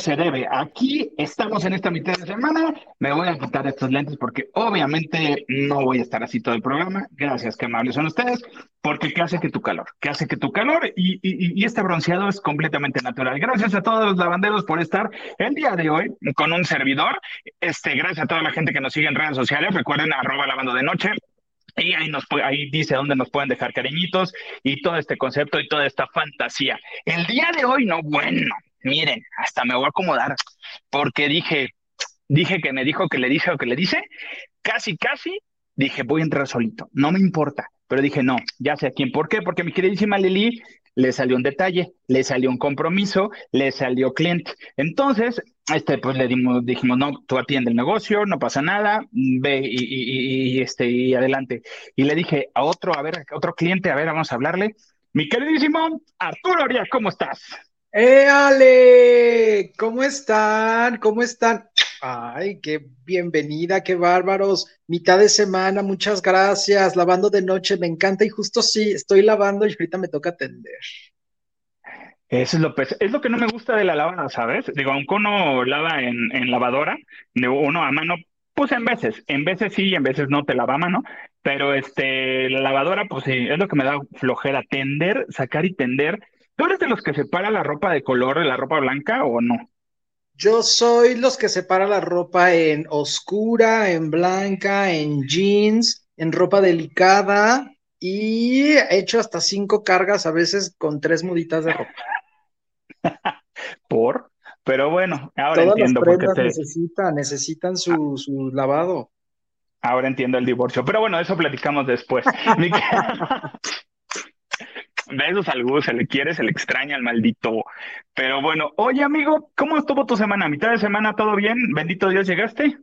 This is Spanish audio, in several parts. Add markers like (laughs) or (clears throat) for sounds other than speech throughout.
se debe. Aquí estamos en esta mitad de semana. Me voy a quitar estos lentes porque obviamente no voy a estar así todo el programa. Gracias, qué amables son ustedes. Porque ¿qué hace que tu calor? ¿Qué hace que tu calor? Y, y, y este bronceado es completamente natural. Gracias a todos los lavanderos por estar el día de hoy con un servidor. Este, gracias a toda la gente que nos sigue en redes sociales. Recuerden arroba lavando de noche. Y ahí, nos, ahí dice dónde nos pueden dejar cariñitos y todo este concepto y toda esta fantasía. El día de hoy, no, bueno, miren, hasta me voy a acomodar, porque dije, dije que me dijo que le dije o que le dice, casi, casi, dije, voy a entrar solito, no me importa, pero dije, no, ya sé a quién, ¿por qué? Porque mi queridísima Lili le salió un detalle, le salió un compromiso, le salió cliente. Entonces, este, pues le dimos, dijimos, no, tú atiende el negocio, no pasa nada, ve y, este, y adelante. Y le dije a otro, a ver, a otro cliente, a ver, vamos a hablarle. Mi queridísimo Arturo Arias, ¿cómo estás? ¡Eh, Ale! ¿Cómo están? ¿Cómo están? Ay, qué bienvenida, qué bárbaros. Mitad de semana, muchas gracias. Lavando de noche, me encanta y justo sí, estoy lavando y ahorita me toca atender. Eso es lo, es lo que no me gusta de la lavada, ¿sabes? Digo, aunque uno lava en, en lavadora, uno a mano, pues en veces, en veces sí y en veces no te lava a mano, pero este, la lavadora, pues sí, es lo que me da flojera, tender, sacar y tender ¿Tú eres de los que separa la ropa de color de la ropa blanca o no? Yo soy los que separa la ropa en oscura, en blanca, en jeans, en ropa delicada y he hecho hasta cinco cargas a veces con tres muditas de ropa. (laughs) ¿Por? Pero bueno, ahora entiendo por qué te... necesitan, necesitan su, su lavado. Ahora entiendo el divorcio. Pero bueno, eso platicamos después. (laughs) (laughs) besos al Gus, se le quiere, se le extraña al maldito. Pero bueno, oye amigo, ¿cómo estuvo tu semana? ¿Mitad de semana todo bien? Bendito Dios, ¿llegaste?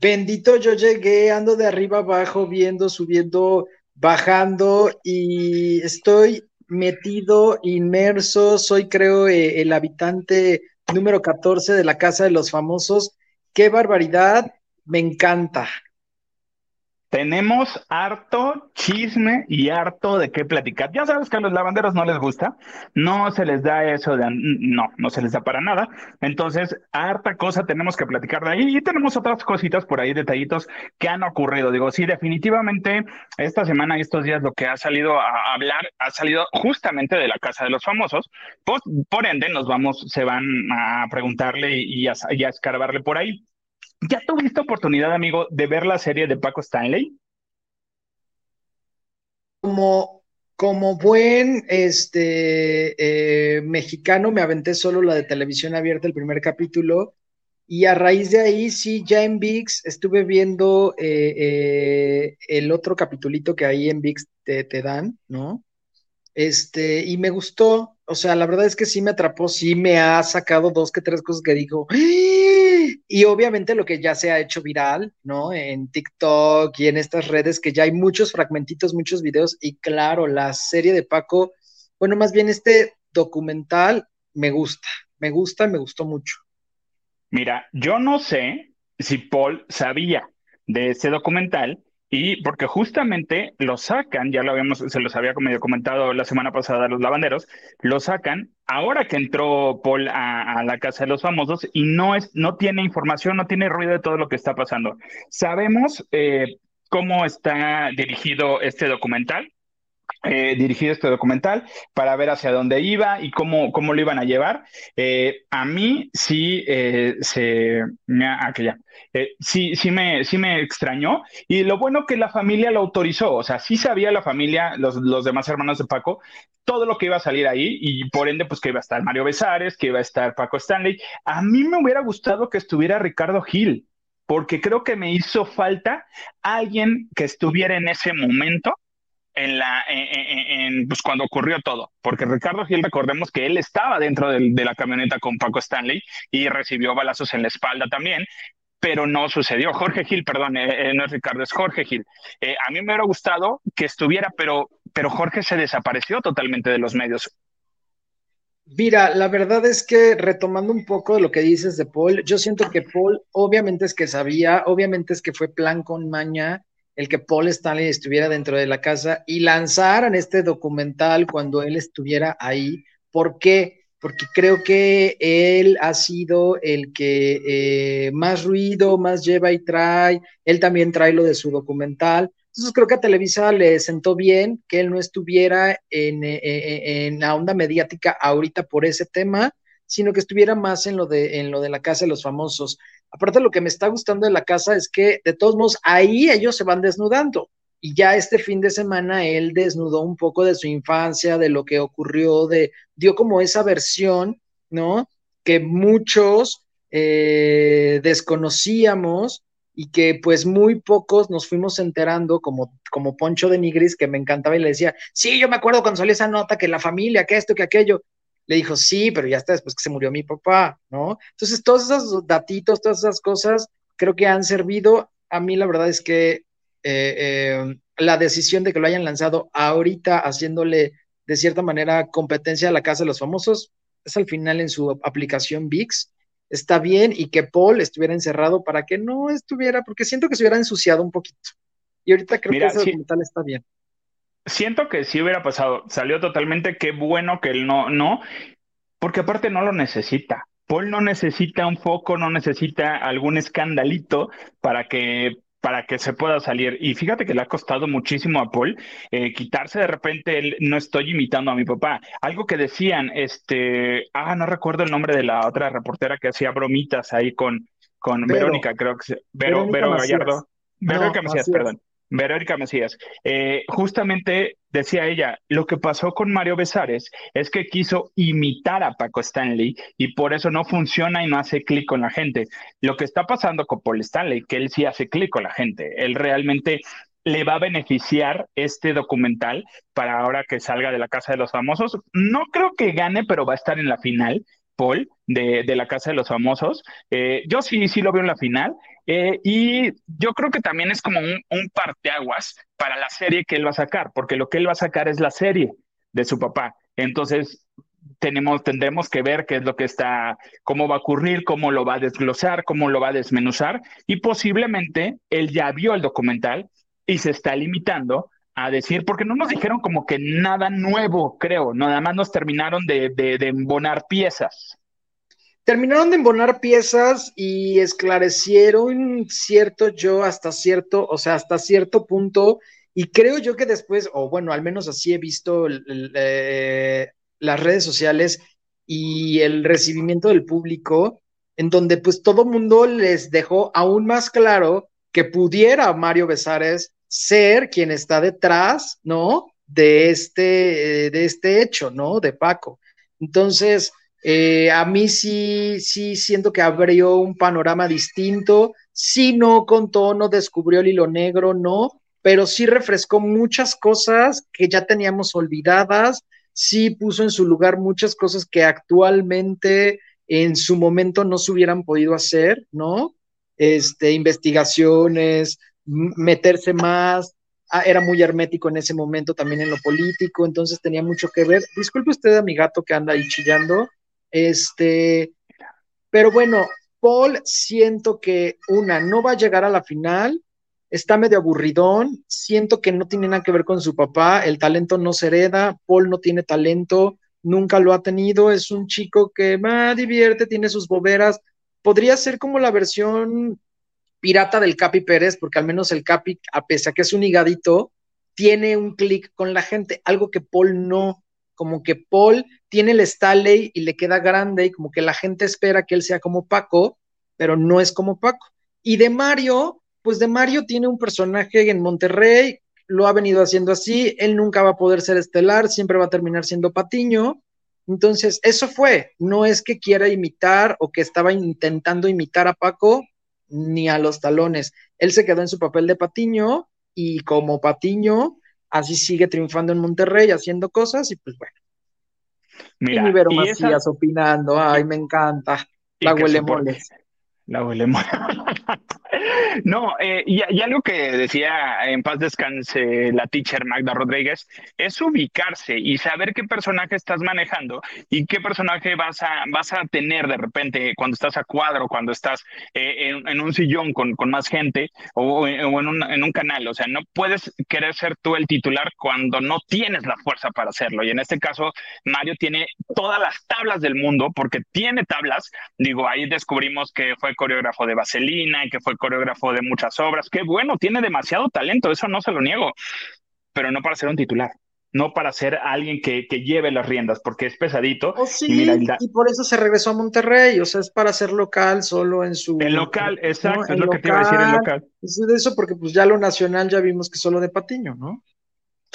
Bendito, yo llegué, ando de arriba abajo, viendo, subiendo, bajando y estoy metido, inmerso, soy creo eh, el habitante número 14 de la Casa de los Famosos. ¡Qué barbaridad! Me encanta. Tenemos harto chisme y harto de qué platicar. Ya sabes que a los lavanderos no les gusta, no se les da eso de, no, no se les da para nada. Entonces, harta cosa tenemos que platicar de ahí y tenemos otras cositas por ahí, detallitos que han ocurrido. Digo, sí, definitivamente esta semana y estos días lo que ha salido a hablar ha salido justamente de la casa de los famosos. Pues, por ende, nos vamos, se van a preguntarle y a, y a escarbarle por ahí. ¿Ya tuviste oportunidad, amigo, de ver la serie de Paco Stanley? Como, como buen este, eh, mexicano, me aventé solo la de televisión abierta, el primer capítulo, y a raíz de ahí, sí, ya en VIX estuve viendo eh, eh, el otro capitulito que ahí en VIX te, dan, ¿no? Este, y me gustó, o sea, la verdad es que sí me atrapó, sí me ha sacado dos que tres cosas que dijo. ¡Ah! Y obviamente lo que ya se ha hecho viral, ¿no? En TikTok y en estas redes que ya hay muchos fragmentitos, muchos videos. Y claro, la serie de Paco, bueno, más bien este documental me gusta, me gusta, me gustó mucho. Mira, yo no sé si Paul sabía de ese documental, y porque justamente lo sacan, ya lo habíamos, se los había medio comentado la semana pasada los lavanderos, lo sacan ahora que entró Paul a, la casa de los famosos y no es, no tiene información, no tiene ruido de todo lo que está pasando. Sabemos eh, cómo está dirigido este documental, eh, dirigido este documental para ver hacia dónde iba y cómo, cómo lo iban a llevar. Eh, a mí sí eh, se me ah, sí, sí me, sí me extrañó y lo bueno que la familia lo autorizó, o sea, sí sabía la familia, los, los demás hermanos de Paco, todo lo que iba a salir ahí y por ende pues que iba a estar Mario Besares, que iba a estar Paco Stanley. A mí me hubiera gustado que estuviera Ricardo Gil porque creo que me hizo falta alguien que estuviera en ese momento en la, pues cuando ocurrió todo, porque Ricardo Gil, recordemos que él estaba dentro de la camioneta con Paco Stanley y recibió balazos en la espalda también, pero no sucedió. Jorge Gil, perdón, eh, eh, no es Ricardo, es Jorge Gil. Eh, a mí me hubiera gustado que estuviera, pero, pero Jorge se desapareció totalmente de los medios. Mira, la verdad es que retomando un poco de lo que dices de Paul, yo siento que Paul obviamente es que sabía, obviamente es que fue plan con maña, el que Paul Stanley estuviera dentro de la casa y lanzaran este documental cuando él estuviera ahí. ¿Por qué? porque creo que él ha sido el que eh, más ruido, más lleva y trae, él también trae lo de su documental. Entonces creo que a Televisa le sentó bien que él no estuviera en, eh, eh, en la onda mediática ahorita por ese tema, sino que estuviera más en lo de, en lo de la casa de los famosos. Aparte, lo que me está gustando de la casa es que, de todos modos, ahí ellos se van desnudando. Y ya este fin de semana él desnudó un poco de su infancia, de lo que ocurrió, de, dio como esa versión, ¿no? Que muchos eh, desconocíamos y que pues muy pocos nos fuimos enterando, como, como Poncho de Nigris, que me encantaba y le decía, sí, yo me acuerdo cuando salió esa nota que la familia, que esto, que aquello. Le dijo, sí, pero ya está después que se murió mi papá, ¿no? Entonces, todos esos datitos, todas esas cosas, creo que han servido. A mí la verdad es que eh, eh, la decisión de que lo hayan lanzado ahorita, haciéndole de cierta manera competencia a la Casa de los Famosos, es al final en su aplicación VIX, está bien y que Paul estuviera encerrado para que no estuviera, porque siento que se hubiera ensuciado un poquito. Y ahorita creo que ese documental está bien. Siento que si hubiera pasado, salió totalmente, qué bueno que él no, no, porque aparte no lo necesita. Paul no necesita un foco, no necesita algún escandalito para que para que se pueda salir. Y fíjate que le ha costado muchísimo a Paul eh, quitarse de repente el no estoy imitando a mi papá. Algo que decían, este, ah, no recuerdo el nombre de la otra reportera que hacía bromitas ahí con, con Verónica, creo que Vero, Vero Gallardo. Verónica Macías, perdón. Verónica Macías, eh, justamente decía ella, lo que pasó con Mario Besares es que quiso imitar a Paco Stanley y por eso no funciona y no hace clic con la gente. Lo que está pasando con Paul Stanley, que él sí hace clic con la gente, él realmente le va a beneficiar este documental para ahora que salga de la Casa de los Famosos. No creo que gane, pero va a estar en la final. Paul, de, de la Casa de los Famosos. Eh, yo sí, sí lo veo en la final. Eh, y yo creo que también es como un, un parteaguas para la serie que él va a sacar, porque lo que él va a sacar es la serie de su papá. Entonces, tenemos, tendremos que ver qué es lo que está, cómo va a ocurrir, cómo lo va a desglosar, cómo lo va a desmenuzar, y posiblemente él ya vio el documental y se está limitando a decir, porque no nos dijeron como que nada nuevo, creo, nada más nos terminaron de, de, embonar piezas. Terminaron de embonar piezas y esclarecieron cierto yo hasta cierto, o sea, hasta cierto punto, y creo yo que después, o bueno, al menos así he visto eh, las redes sociales y el recibimiento del público, en donde pues todo mundo les dejó aún más claro que pudiera Mario Besares ser quien está detrás, ¿no? De este, eh, de este hecho, ¿no? De Paco. Entonces, eh, a mí sí, sí siento que abrió un panorama distinto, sí no contó, no descubrió el hilo negro, no, pero sí refrescó muchas cosas que ya teníamos olvidadas, sí puso en su lugar muchas cosas que actualmente en su momento no se hubieran podido hacer, ¿no? Este, investigaciones, meterse más, ah, era muy hermético en ese momento también en lo político, entonces tenía mucho que ver. Disculpe usted a mi gato que anda ahí chillando, este, pero bueno, Paul siento que una, no va a llegar a la final, está medio aburridón, siento que no tiene nada que ver con su papá, el talento no se hereda, Paul no tiene talento, nunca lo ha tenido, es un chico que va, divierte, tiene sus boberas, podría ser como la versión pirata del Capi Pérez, porque al menos el Capi, a pesar que es un higadito, tiene un clic con la gente, algo que Paul no, como que Paul tiene el Staley y le queda grande y como que la gente espera que él sea como Paco, pero no es como Paco. Y de Mario, pues de Mario tiene un personaje en Monterrey, lo ha venido haciendo así, él nunca va a poder ser estelar, siempre va a terminar siendo Patiño. Entonces, eso fue, no es que quiera imitar o que estaba intentando imitar a Paco, ni a los talones. Él se quedó en su papel de Patiño y como Patiño, así sigue triunfando en Monterrey, haciendo cosas y pues bueno. Mira, y Vero Macías opinando, ay, me encanta. La huele moles. La huele moles. (laughs) No, eh, y, algo que decía en paz descanse la teacher Magda Rodríguez, es ubicarse y saber qué personaje estás manejando y qué personaje vas a, vas a tener de repente cuando estás a cuadro, cuando estás eh, en, un sillón con, con más gente o, o, en, un, en un canal. O sea, no puedes querer ser tú el titular cuando no tienes la fuerza para hacerlo. Y en este caso, Mario tiene todas las tablas del mundo porque tiene tablas. Digo, ahí descubrimos que fue coreógrafo de Vaselina y que fue coreógrafo de muchas obras. Qué bueno, tiene demasiado talento, eso no se lo niego, pero no para ser un titular no para ser alguien que, que, lleve las riendas, porque es pesadito. Oh, sí, y, mira, el... y, por eso se regresó a Monterrey, o sea, es para ser local solo en su... El local, exacto, ¿no? es lo local, que te iba a decir, el local. Es de eso, porque pues ya lo nacional ya vimos que solo de Patiño, ¿no?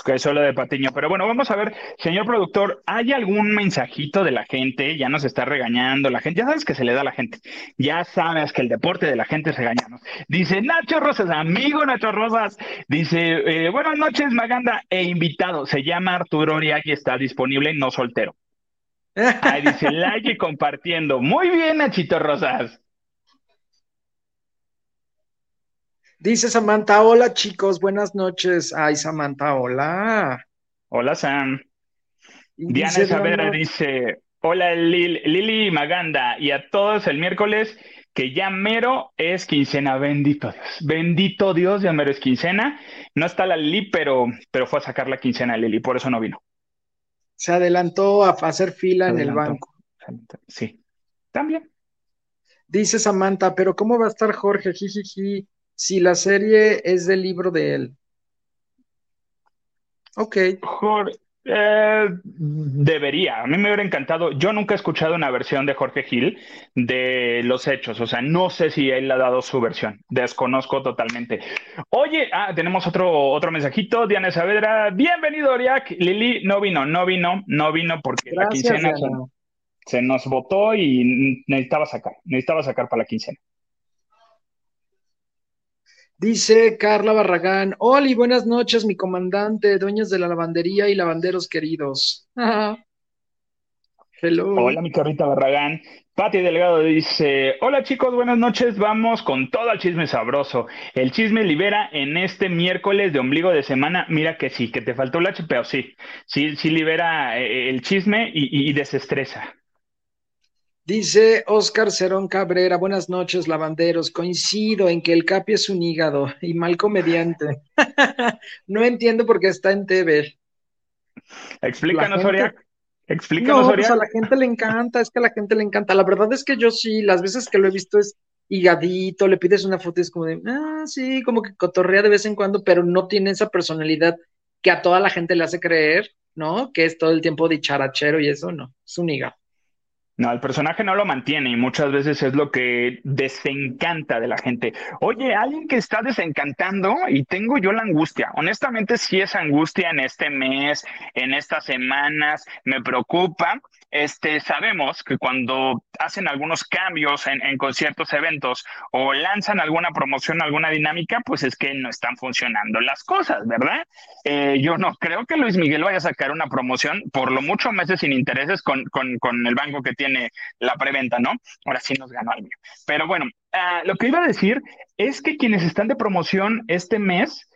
Que es solo de Patiño. Pero bueno, vamos a ver, señor productor, ¿hay algún mensajito de la gente? Ya nos está regañando la gente. Ya sabes que se le da a la gente. Ya sabes que el deporte de la gente es regañarnos. Dice Nacho Rosas, amigo Nacho Rosas. Dice, eh, buenas noches, Maganda e invitado. Se llama Arturo y está disponible, no soltero. Ahí dice (laughs) like y compartiendo. Muy bien, Nachito Rosas. Dice Samantha, hola chicos, buenas noches. Ay, Samantha, hola. Hola, Sam. Y Diana Saavedra dice, hola Lil, Lili Maganda, y a todos el miércoles, que ya mero es quincena, bendito Dios. Bendito Dios, ya mero es quincena. No está la Lili, pero, pero fue a sacar la quincena Lili, por eso no vino. Se adelantó a hacer fila en el banco. Sí, también. Dice Samantha, pero ¿cómo va a estar Jorge? Jijiji si la serie es del libro de él. Ok. Jorge, eh, debería. A mí me hubiera encantado. Yo nunca he escuchado una versión de Jorge Gil de los hechos. O sea, no sé si él ha dado su versión. Desconozco totalmente. Oye, ah, tenemos otro, otro mensajito. Diana Saavedra, bienvenido, Oriac. Lili no vino, no vino, no vino porque Gracias, la quincena se, se nos votó y necesitaba sacar, necesitaba sacar para la quincena. Dice Carla Barragán, Oli, buenas noches, mi comandante, dueños de la lavandería y lavanderos queridos. (laughs) Hello. Hola, mi carrita Barragán. Pati Delgado dice, hola chicos, buenas noches, vamos con todo el chisme sabroso. El chisme libera en este miércoles de ombligo de semana. Mira que sí, que te faltó el HP, pero sí, sí, sí libera eh, el chisme y, y desestresa. Dice Oscar Cerón Cabrera, buenas noches, lavanderos. Coincido en que el Capi es un hígado y mal comediante. (laughs) no entiendo por qué está en TV. Explícanos, Soria. Explícanos, no, Pues a la gente le encanta, es que a la gente le encanta. La verdad es que yo sí, las veces que lo he visto es higadito, le pides una foto y es como de, ah, sí, como que cotorrea de vez en cuando, pero no tiene esa personalidad que a toda la gente le hace creer, ¿no? Que es todo el tiempo dicharachero y eso, no, es un hígado. No, el personaje no lo mantiene y muchas veces es lo que desencanta de la gente. Oye, alguien que está desencantando y tengo yo la angustia. Honestamente, sí es angustia en este mes, en estas semanas, me preocupa. Este, sabemos que cuando hacen algunos cambios en, conciertos, eventos o lanzan alguna promoción, alguna dinámica, pues es que no están funcionando las cosas, ¿verdad? Eh, yo no creo que Luis Miguel vaya a sacar una promoción por lo mucho meses sin intereses con, el banco que tiene la preventa, ¿no? Ahora sí nos ganó el mío. Pero bueno, uh, lo que iba a decir es que quienes están de promoción este mes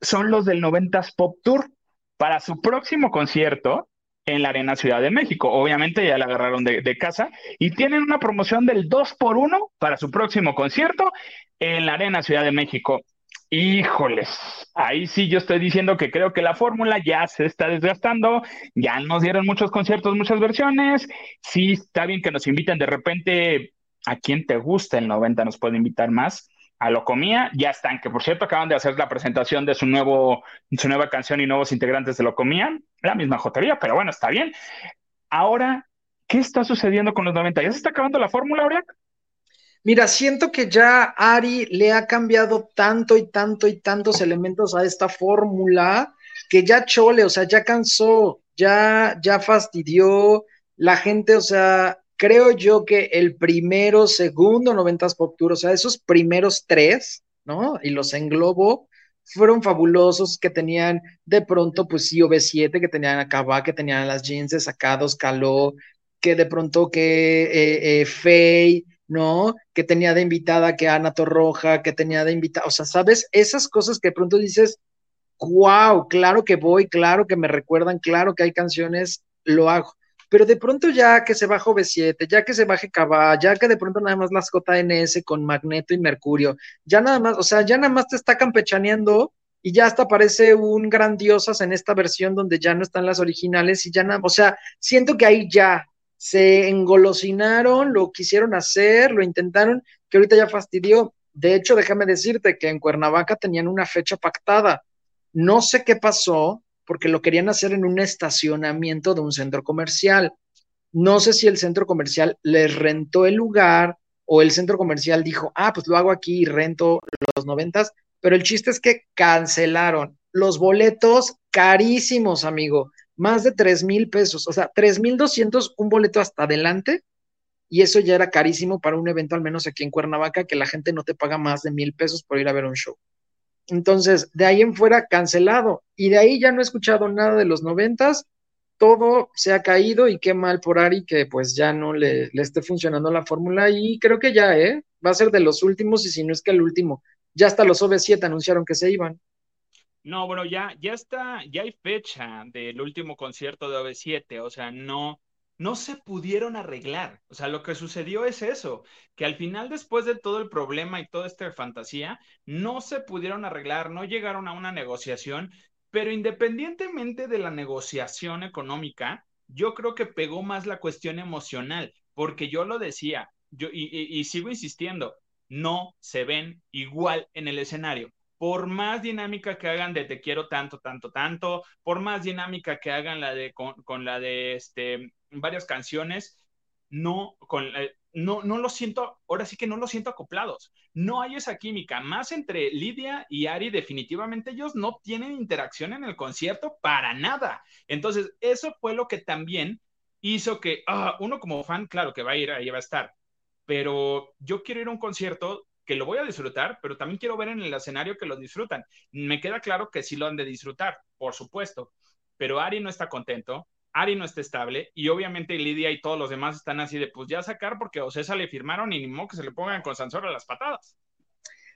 son los del 90s Pop Tour. Para su próximo concierto, en la Arena Ciudad de México. Obviamente ya la agarraron de, casa y tienen una promoción del 2 por 1 para su próximo concierto en la Arena Ciudad de México. Híjoles, ahí sí yo estoy diciendo que creo que la fórmula ya se está desgastando, ya nos dieron muchos conciertos, muchas versiones, sí está bien que nos inviten de repente a quien te gusta el 90 nos puede invitar más, a Locomía, ya están, que por cierto acaban de hacer la presentación de su, nuevo, su nueva canción y nuevos integrantes de Locomía, la misma jotería, pero bueno, está bien. Ahora, ¿qué está sucediendo con los 90? ¿Ya se está acabando la fórmula, Auriac? Mira, siento que ya Ari le ha cambiado tanto y tanto y tantos elementos a esta fórmula que ya chole, o sea, ya cansó, ya, ya fastidió la gente, o sea, creo yo que el primero, segundo, noventas pop tour, o sea, esos primeros tres, ¿no? Y los englobo, fueron fabulosos, que tenían de pronto, pues sí, OV7, que tenían acá, que tenían las jeans sacados, caló, que de pronto que eh, eh, Faye, ¿no? Que tenía de invitada que Ana Torroja, que tenía de invitada, o sea, ¿sabes? Esas cosas que de pronto dices, wow, claro que voy, claro que me recuerdan, claro que hay canciones, lo hago. Pero de pronto ya que se baja V7, ya que se baje Cabá, ya que de pronto nada más las JNS con Magneto y Mercurio, ya nada más, o sea, ya nada más te está campechaneando y ya hasta parece un grandiosas en esta versión donde ya no están las originales y ya nada, o sea, siento que ahí ya se engolosinaron, lo quisieron hacer, lo intentaron, que ahorita ya fastidió. De hecho, déjame decirte que en Cuernavaca tenían una fecha pactada no sé qué pasó porque lo querían hacer en un estacionamiento de un centro comercial. No sé si el centro comercial les rentó el lugar o el centro comercial dijo, ah, pues lo hago aquí y rento los noventas, pero el chiste es que cancelaron los boletos carísimos, amigo, más de tres mil pesos, o sea, tres mil doscientos un boleto hasta adelante, y eso ya era carísimo para un evento, al menos aquí en Cuernavaca, que la gente no te paga más de mil pesos por ir a ver un show. Entonces, de ahí en fuera, cancelado. Y de ahí ya no he escuchado nada de los noventas. Todo se ha caído y qué mal por Ari que pues ya no le, le esté funcionando la fórmula. Y creo que ya, ¿eh? Va a ser de los últimos y si no es que el último. Ya hasta los OV7 anunciaron que se iban. No, bueno, ya, ya está, ya hay fecha del último concierto de OV7, o sea, no, no se pudieron arreglar. O sea, lo que sucedió es eso, que al final, después de todo el problema y toda esta fantasía, no se pudieron arreglar, no llegaron a una negociación, pero independientemente de la negociación económica, yo creo que pegó más la cuestión emocional, porque yo lo decía, yo, y, y sigo insistiendo, no se ven igual en el escenario por más dinámica que hagan de te quiero tanto, tanto, tanto, por más dinámica que hagan la de con, la de este varias canciones, no con eh, no, no lo siento, ahora sí que no lo siento acoplados. No hay esa química. Más entre Lidia y Ari, definitivamente ellos no tienen interacción en el concierto para nada. Entonces, eso fue lo que también hizo que ah, uno como fan, claro que va a ir, ahí va a estar. Pero yo quiero ir a un concierto que lo voy a disfrutar, pero también quiero ver en el escenario que lo disfrutan. Me queda claro que sí lo han de disfrutar, por supuesto, pero Ari no está contento, Ari no está estable y obviamente Lidia y todos los demás están así de pues ya sacar porque a Ocesa le firmaron y ni modo que se le pongan con Sansor a las patadas.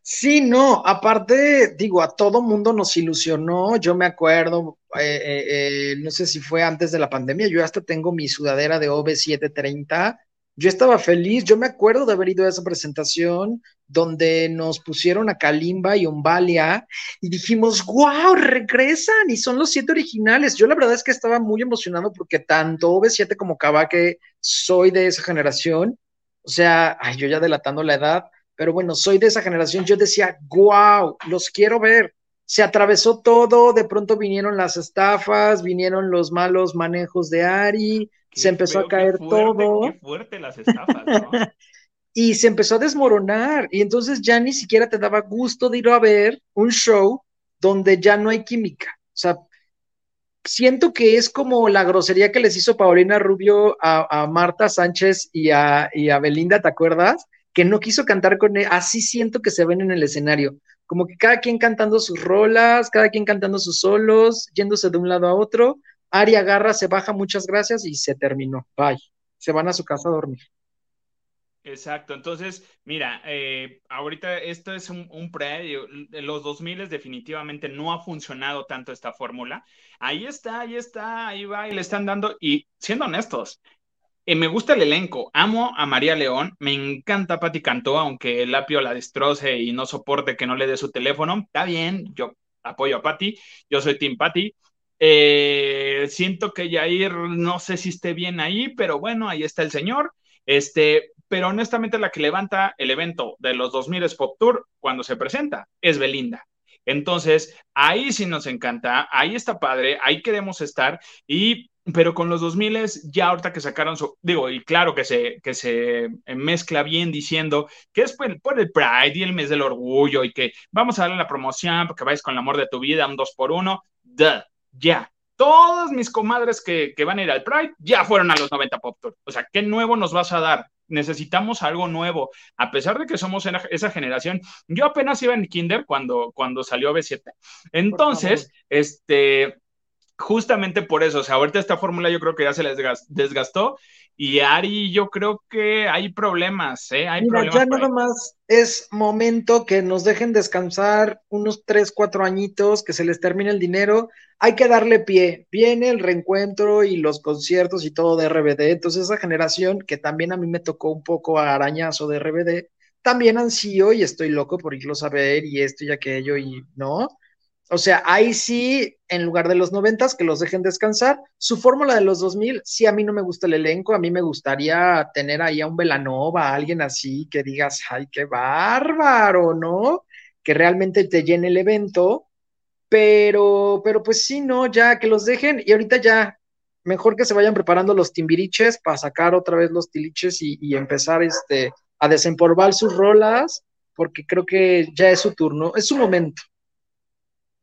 Sí, no, aparte, digo, a todo mundo nos ilusionó, yo me acuerdo, eh, eh, eh, no sé si fue antes de la pandemia, yo hasta tengo mi sudadera de OV730 yo estaba feliz, yo me acuerdo de haber ido a esa presentación donde nos pusieron a Kalimba y Umbalia y dijimos, wow, regresan y son los siete originales. Yo la verdad es que estaba muy emocionado porque tanto OV7 como que soy de esa generación, o sea, ay, yo ya delatando la edad, pero bueno, soy de esa generación, yo decía, wow, los quiero ver. Se atravesó todo, de pronto vinieron las estafas, vinieron los malos manejos de Ari, se empezó a caer todo. Qué fuerte las estafas, ¿no? (laughs) y se empezó a desmoronar. Y entonces ya ni siquiera te daba gusto de ir a ver un show donde ya no hay química. O sea, siento que es como la grosería que les hizo Paulina Rubio a, Marta Sánchez y a, y a, Belinda, ¿te acuerdas? Que no quiso cantar con él. Así siento que se ven en el escenario. Como que cada quien cantando sus rolas, cada quien cantando sus solos, yéndose de un lado a otro, Ari agarra, se baja, muchas gracias y se terminó. Bye. Se van a su casa a dormir. Exacto, entonces, mira, eh, ahorita esto es un, un predio, los 2000 definitivamente no ha funcionado tanto esta fórmula. Ahí está, ahí está, ahí va, y le están dando, y siendo honestos, eh, me gusta el elenco, amo a María León, me encanta Patti Cantó, aunque el apio la destroce y no soporte que no le dé su teléfono, está bien, yo apoyo a Patti, yo soy Team Patti, eh, siento que Jair no sé si esté bien ahí, pero bueno, ahí está el señor. Este, pero honestamente la que levanta el evento de los 2000 Pop Tour cuando se presenta es Belinda. Entonces, ahí sí nos encanta, ahí está padre, ahí queremos estar y pero con los 2000 ya ahorita que sacaron su, digo, y claro que se, que se mezcla bien diciendo que es por, por, el Pride y el mes del orgullo y que vamos a darle la promoción porque vais con el amor de tu vida, un dos por uno, duh, ya. Todas mis comadres que, van a ir al Pride ya fueron a los 90 Pop Tour. O sea, ¿qué nuevo nos vas a dar? Necesitamos algo nuevo. A pesar de que somos esa generación, yo apenas iba en Kinder cuando, cuando salió B7. Entonces, este, justamente por eso, o sea, ahorita esta fórmula yo creo que ya se les desgastó y Ari, yo creo que hay problemas, ¿eh? Hay Mira, ya nada más es momento que nos dejen descansar unos tres, cuatro añitos, que se les termine el dinero. Hay que darle pie. Viene el reencuentro y los conciertos y todo de RBD. Entonces, esa generación que también a mí me tocó un poco arañazo de RBD, también ansío y estoy loco por irlos a ver y esto y aquello y no. O sea, ahí sí, en lugar de los noventas, que los dejen descansar. Su fórmula de los 2000, sí, a mí no me gusta el elenco, a mí me gustaría tener ahí a un Velanova, a alguien así que digas, ay, qué bárbaro, ¿no? Que realmente te llene el evento, pero, pero pues sí, no, ya que los dejen y ahorita ya, mejor que se vayan preparando los timbiriches para sacar otra vez los tiliches y, empezar este, a desempolvar sus rolas, porque creo que ya es su turno, es su momento.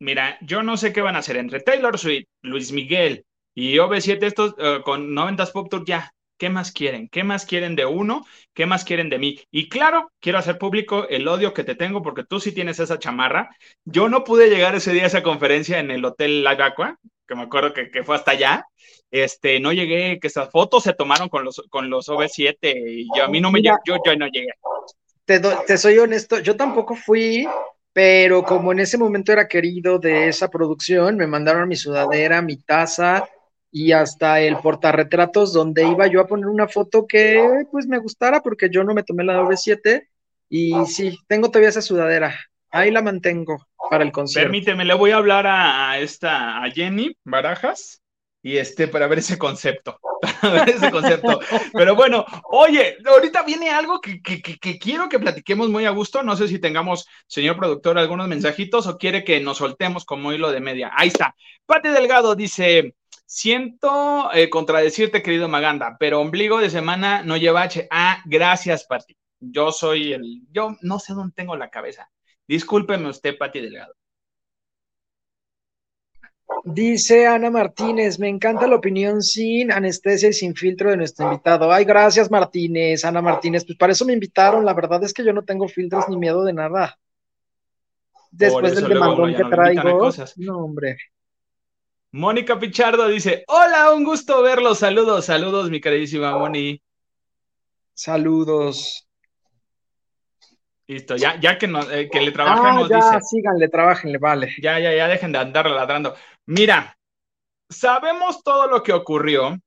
Mira, yo no sé qué van a hacer entre Taylor Swift, Luis Miguel y OV7 estos eh, con 90s Pop Tour ya. ¿Qué más quieren? ¿Qué más quieren de uno? ¿Qué más quieren de mí? Y claro, quiero hacer público el odio que te tengo porque tú sí tienes esa chamarra. Yo no pude llegar ese día a esa conferencia en el Hotel Live Aqua, que me acuerdo que, fue hasta allá. Este, no llegué, que esas fotos se tomaron con los, con los OV7 y yo, a mí no me yo, yo no llegué. Te, te soy honesto, yo tampoco fui, pero como en ese momento era querido de esa producción, me mandaron mi sudadera, mi taza y hasta el portarretratos donde iba yo a poner una foto que pues me gustara porque yo no me tomé la W7 y sí, tengo todavía esa sudadera. Ahí la mantengo para el concierto. Permíteme, le voy a hablar a, esta a Jenny Barajas y este para ver ese concepto. (laughs) ese concepto. Pero bueno, oye, ahorita viene algo que, quiero que platiquemos muy a gusto. No sé si tengamos, señor productor, algunos mensajitos o quiere que nos soltemos como hilo de media. Ahí está. Pati Delgado dice: Siento eh, contradecirte, querido Maganda, pero ombligo de semana no lleva H. Ah, gracias, Pati. Yo soy el. Yo no sé dónde tengo la cabeza. Discúlpeme usted, Pati Delgado. Dice Ana Martínez, me encanta la opinión sin anestesia y sin filtro de nuestro invitado. Ay, gracias Martínez, Ana Martínez, pues para eso me invitaron, la verdad es que yo no tengo filtros ni miedo de nada. Después del demandón que traigo, no hombre. Mónica Pichardo dice, hola, un gusto verlos, saludos, saludos mi queridísima Moni. Saludos. Listo, ya, ya que, eh, que le trabajemos, ah, ya, síganle, trabajenle, vale. Ya, ya, ya, dejen de andar ladrando. Mira, sabemos todo lo que ocurrió,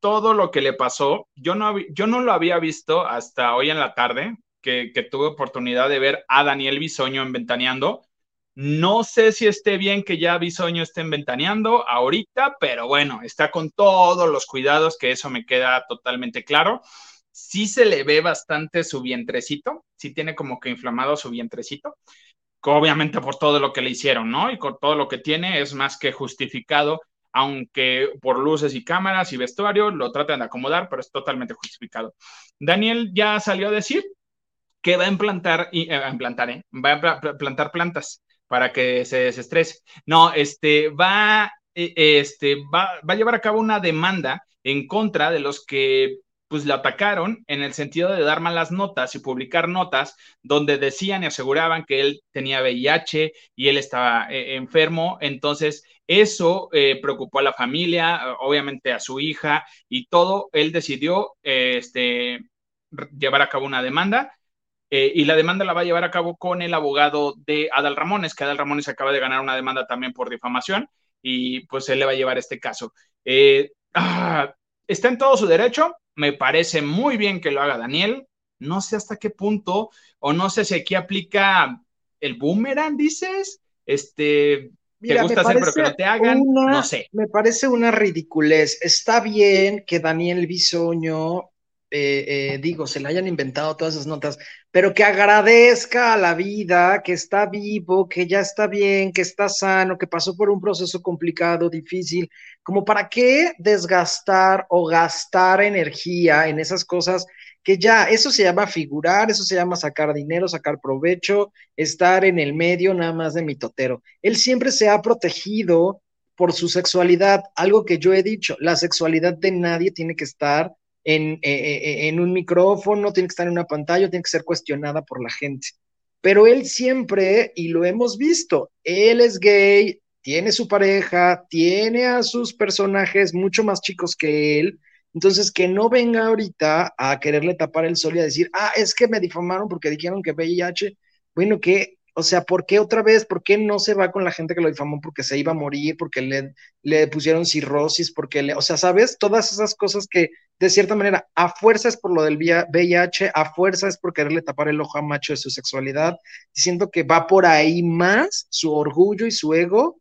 todo lo que le pasó. Yo no, yo no lo había visto hasta hoy en la tarde, que, tuve oportunidad de ver a Daniel Bisoño en Ventaneando. No sé si esté bien que ya Bisoño esté en Ventaneando ahorita, pero bueno, está con todos los cuidados, que eso me queda totalmente claro. Sí se le ve bastante su vientrecito, sí tiene como que inflamado su vientrecito obviamente por todo lo que le hicieron, ¿no? Y con todo lo que tiene es más que justificado, aunque por luces y cámaras y vestuario lo tratan de acomodar, pero es totalmente justificado. Daniel ya salió a decir que va a implantar, eh, implantar, ¿eh? va a plantar plantas para que se desestrese. No, este, va, eh, este, va, va a llevar a cabo una demanda en contra de los que pues le atacaron en el sentido de dar malas notas y publicar notas donde decían y aseguraban que él tenía VIH y él estaba eh, enfermo. Entonces, eso eh, preocupó a la familia, obviamente a su hija y todo. Él decidió este, llevar a cabo una demanda. Eh, y la demanda la va a llevar a cabo con el abogado de Adal Ramones, que Adal Ramones acaba de ganar una demanda también por difamación, y pues él le va a llevar este caso. Ah, está en todo su derecho, me parece muy bien que lo haga Daniel. No sé hasta qué punto, o no sé si aquí aplica el boomerang, dices. Este, te gusta hacer, pero que no te hagan. no sé. Me parece una ridiculez. Está bien que Daniel Bisoño eh, eh, digo, se le hayan inventado todas esas notas, pero que agradezca a la vida, que está vivo, que ya está bien, que está sano, que pasó por un proceso complicado, difícil, como para qué desgastar o gastar energía en esas cosas que ya, eso se llama figurar, eso se llama sacar dinero, sacar provecho, estar en el medio nada más de mi totero. Él siempre se ha protegido por su sexualidad, algo que yo he dicho, la sexualidad de nadie tiene que estar eh, eh, eh, en, un micrófono, tiene que estar en una pantalla, tiene que ser cuestionada por la gente. Pero él siempre, y lo hemos visto, él es gay, tiene su pareja, tiene a sus personajes mucho más chicos que él, entonces que no venga ahorita a quererle tapar el sol y a decir, ah, es que me difamaron porque dijeron que VIH, bueno, que o sea, ¿por qué otra vez? ¿Por qué no se va con la gente que lo difamó porque se iba a morir, porque le, pusieron cirrosis, porque le, o sea, ¿sabes? Todas esas cosas que de cierta manera a fuerza es por lo del VIH, a fuerza es por quererle tapar el ojo a macho de su sexualidad, diciendo que va por ahí más su orgullo y su ego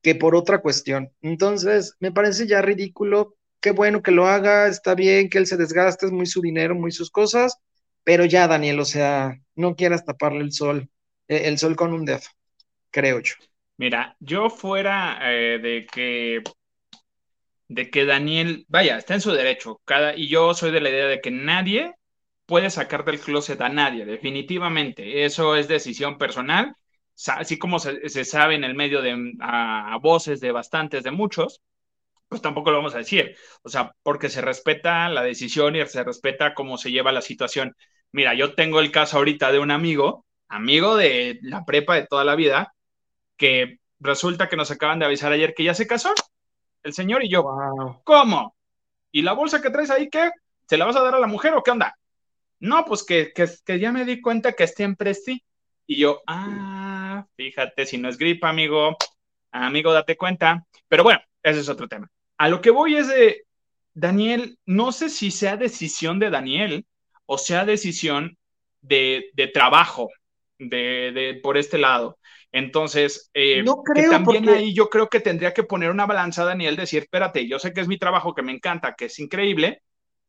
que por otra cuestión. Entonces, me parece ya ridículo, qué bueno que lo haga, está bien que él se desgaste, es muy su dinero, muy sus cosas, pero ya, Daniel, o sea, no quieras taparle el sol el sol con un dedo, creo yo. Mira, yo fuera eh, de que de que Daniel, vaya, está en su derecho, cada, y yo soy de la idea de que nadie puede sacar del closet a nadie, definitivamente. Eso es decisión personal, así como se, sabe en el medio de a, voces de bastantes, de muchos, pues tampoco lo vamos a decir. O sea, porque se respeta la decisión y se respeta cómo se lleva la situación. Mira, yo tengo el caso ahorita de un amigo amigo de la prepa de toda la vida, que resulta que nos acaban de avisar ayer que ya se casó, el señor y yo. ¿Cómo? ¿Y la bolsa que traes ahí qué? ¿Se la vas a dar a la mujer o qué onda? No, pues que, que, ya me di cuenta que siempre sí. Y yo, ah, fíjate, si no es gripa, amigo, amigo, date cuenta. Pero bueno, ese es otro tema. A lo que voy es de, Daniel, no sé si sea decisión de Daniel o sea decisión de, de trabajo, de, por este lado. Entonces, eh, que también ahí yo creo que tendría que poner una balanza, Daniel, decir, espérate, yo sé que es mi trabajo, que me encanta, que es increíble,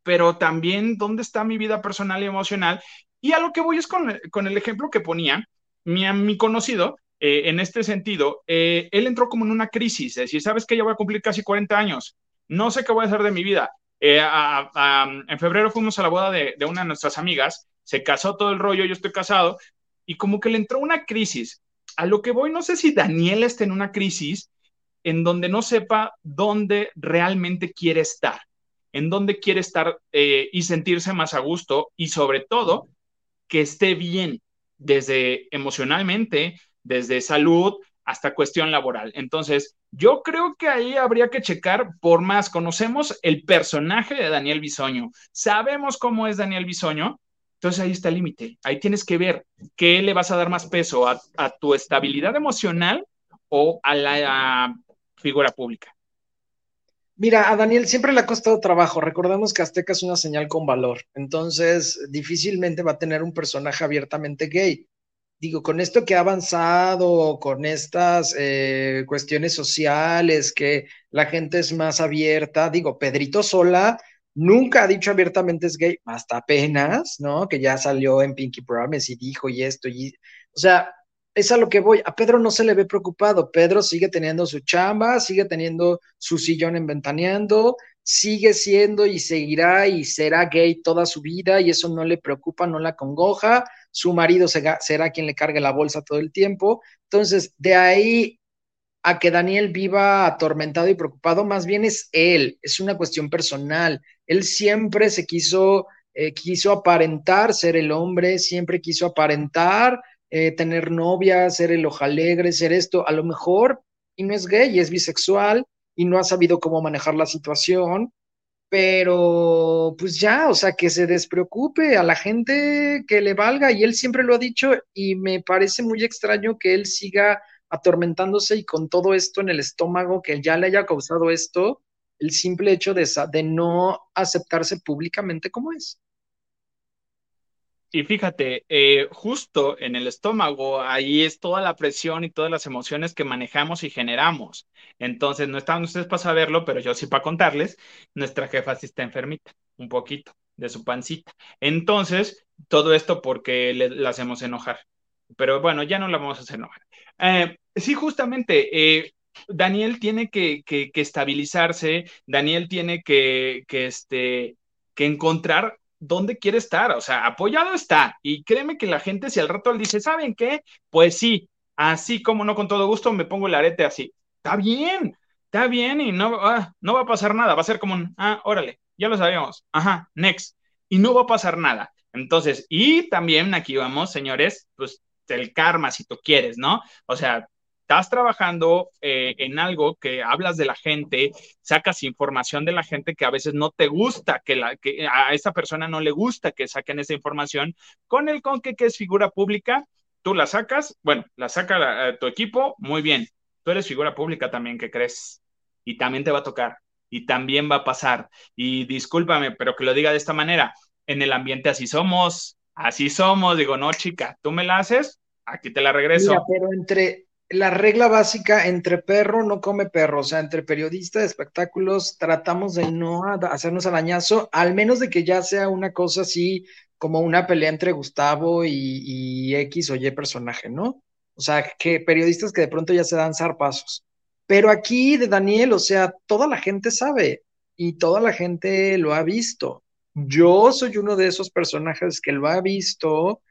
pero también dónde está mi vida personal y emocional. Y a lo que voy es con, el ejemplo que ponía mi, mi conocido, eh, en este sentido, eh, él entró como en una crisis, es decir, sabes que ya voy a cumplir casi 40 años, no sé qué voy a hacer de mi vida. en febrero fuimos a la boda de, de, una de nuestras amigas, se casó todo el rollo, yo estoy casado, y como que le entró una crisis. A lo que voy, no sé si Daniel está en una crisis en donde no sepa dónde realmente quiere estar, en dónde quiere estar eh, y sentirse más a gusto y sobre todo que esté bien desde emocionalmente, desde salud hasta cuestión laboral. Entonces, yo creo que ahí habría que checar, por más conocemos el personaje de Daniel Bisoño, sabemos cómo es Daniel Bisoño, entonces ahí está el límite. Ahí tienes que ver qué le vas a dar más peso a, tu estabilidad emocional o a la figura pública. Mira, a Daniel siempre le ha costado trabajo. Recordemos que Azteca es una señal con valor. Entonces, difícilmente va a tener un personaje abiertamente gay. Digo, con esto que ha avanzado, con estas eh, cuestiones sociales, que la gente es más abierta, digo, Pedrito Sola nunca ha dicho abiertamente es gay, hasta apenas, ¿no? Que ya salió en Pinky Promise y dijo y esto, y, o sea, es a lo que voy. A Pedro no se le ve preocupado. Pedro sigue teniendo su chamba, sigue teniendo su sillón en ventaneando, sigue siendo y seguirá y será gay toda su vida y eso no le preocupa, no la congoja. Su marido será quien le cargue la bolsa todo el tiempo. Entonces, de ahí a que Daniel viva atormentado y preocupado, más bien es él, es una cuestión personal. Él siempre se quiso, eh, quiso aparentar ser el hombre, siempre quiso aparentar eh, tener novia, ser el alegre, ser esto, a lo mejor, y no es gay, es bisexual y no ha sabido cómo manejar la situación, pero pues ya, o sea, que se despreocupe a la gente que le valga, y él siempre lo ha dicho, y me parece muy extraño que él siga atormentándose y con todo esto en el estómago que ya le haya causado esto, el simple hecho de, de no aceptarse públicamente como es. Y fíjate, eh, justo en el estómago, ahí es toda la presión y todas las emociones que manejamos y generamos. Entonces, no están ustedes para saberlo, pero yo sí para contarles, nuestra jefa sí está enfermita, un poquito de su pancita. Entonces, todo esto porque le, la hacemos enojar. Pero bueno, ya no la vamos a hacer enojar. Eh, sí, justamente, eh, Daniel tiene que, estabilizarse, Daniel tiene que, este, que encontrar dónde quiere estar, o sea, apoyado está. Y créeme que la gente, si al rato le dice, ¿saben qué? Pues sí, así como no con todo gusto, me pongo el arete así. Está bien, está bien y no, ah, no va a pasar nada, va a ser como un, ah, órale, ya lo sabemos, ajá, next. Y no va a pasar nada. Entonces, y también aquí vamos, señores, pues el karma, si tú quieres, ¿no? O sea, estás trabajando eh, en algo que hablas de la gente, sacas información de la gente que a veces no te gusta, que, la, a esa persona no le gusta que saquen esa información, con el con que, es figura pública, tú la sacas, bueno, la saca tu equipo, muy bien, tú eres figura pública también, ¿qué crees? Y también te va a tocar, y también va a pasar. Y discúlpame, pero que lo diga de esta manera, en el ambiente así somos, así somos, digo, no, chica, tú me la haces, aquí te la regreso. Mira, pero entre la regla básica, entre perro no come perro, o sea, entre periodistas de espectáculos tratamos de no hacernos arañazo, al menos de que ya sea una cosa así como una pelea entre Gustavo y, X o Y personaje, ¿no? O sea, que periodistas que de pronto ya se dan zarpazos. Pero aquí de Daniel, o sea, toda la gente sabe y toda la gente lo ha visto. Yo soy uno de esos personajes que lo ha visto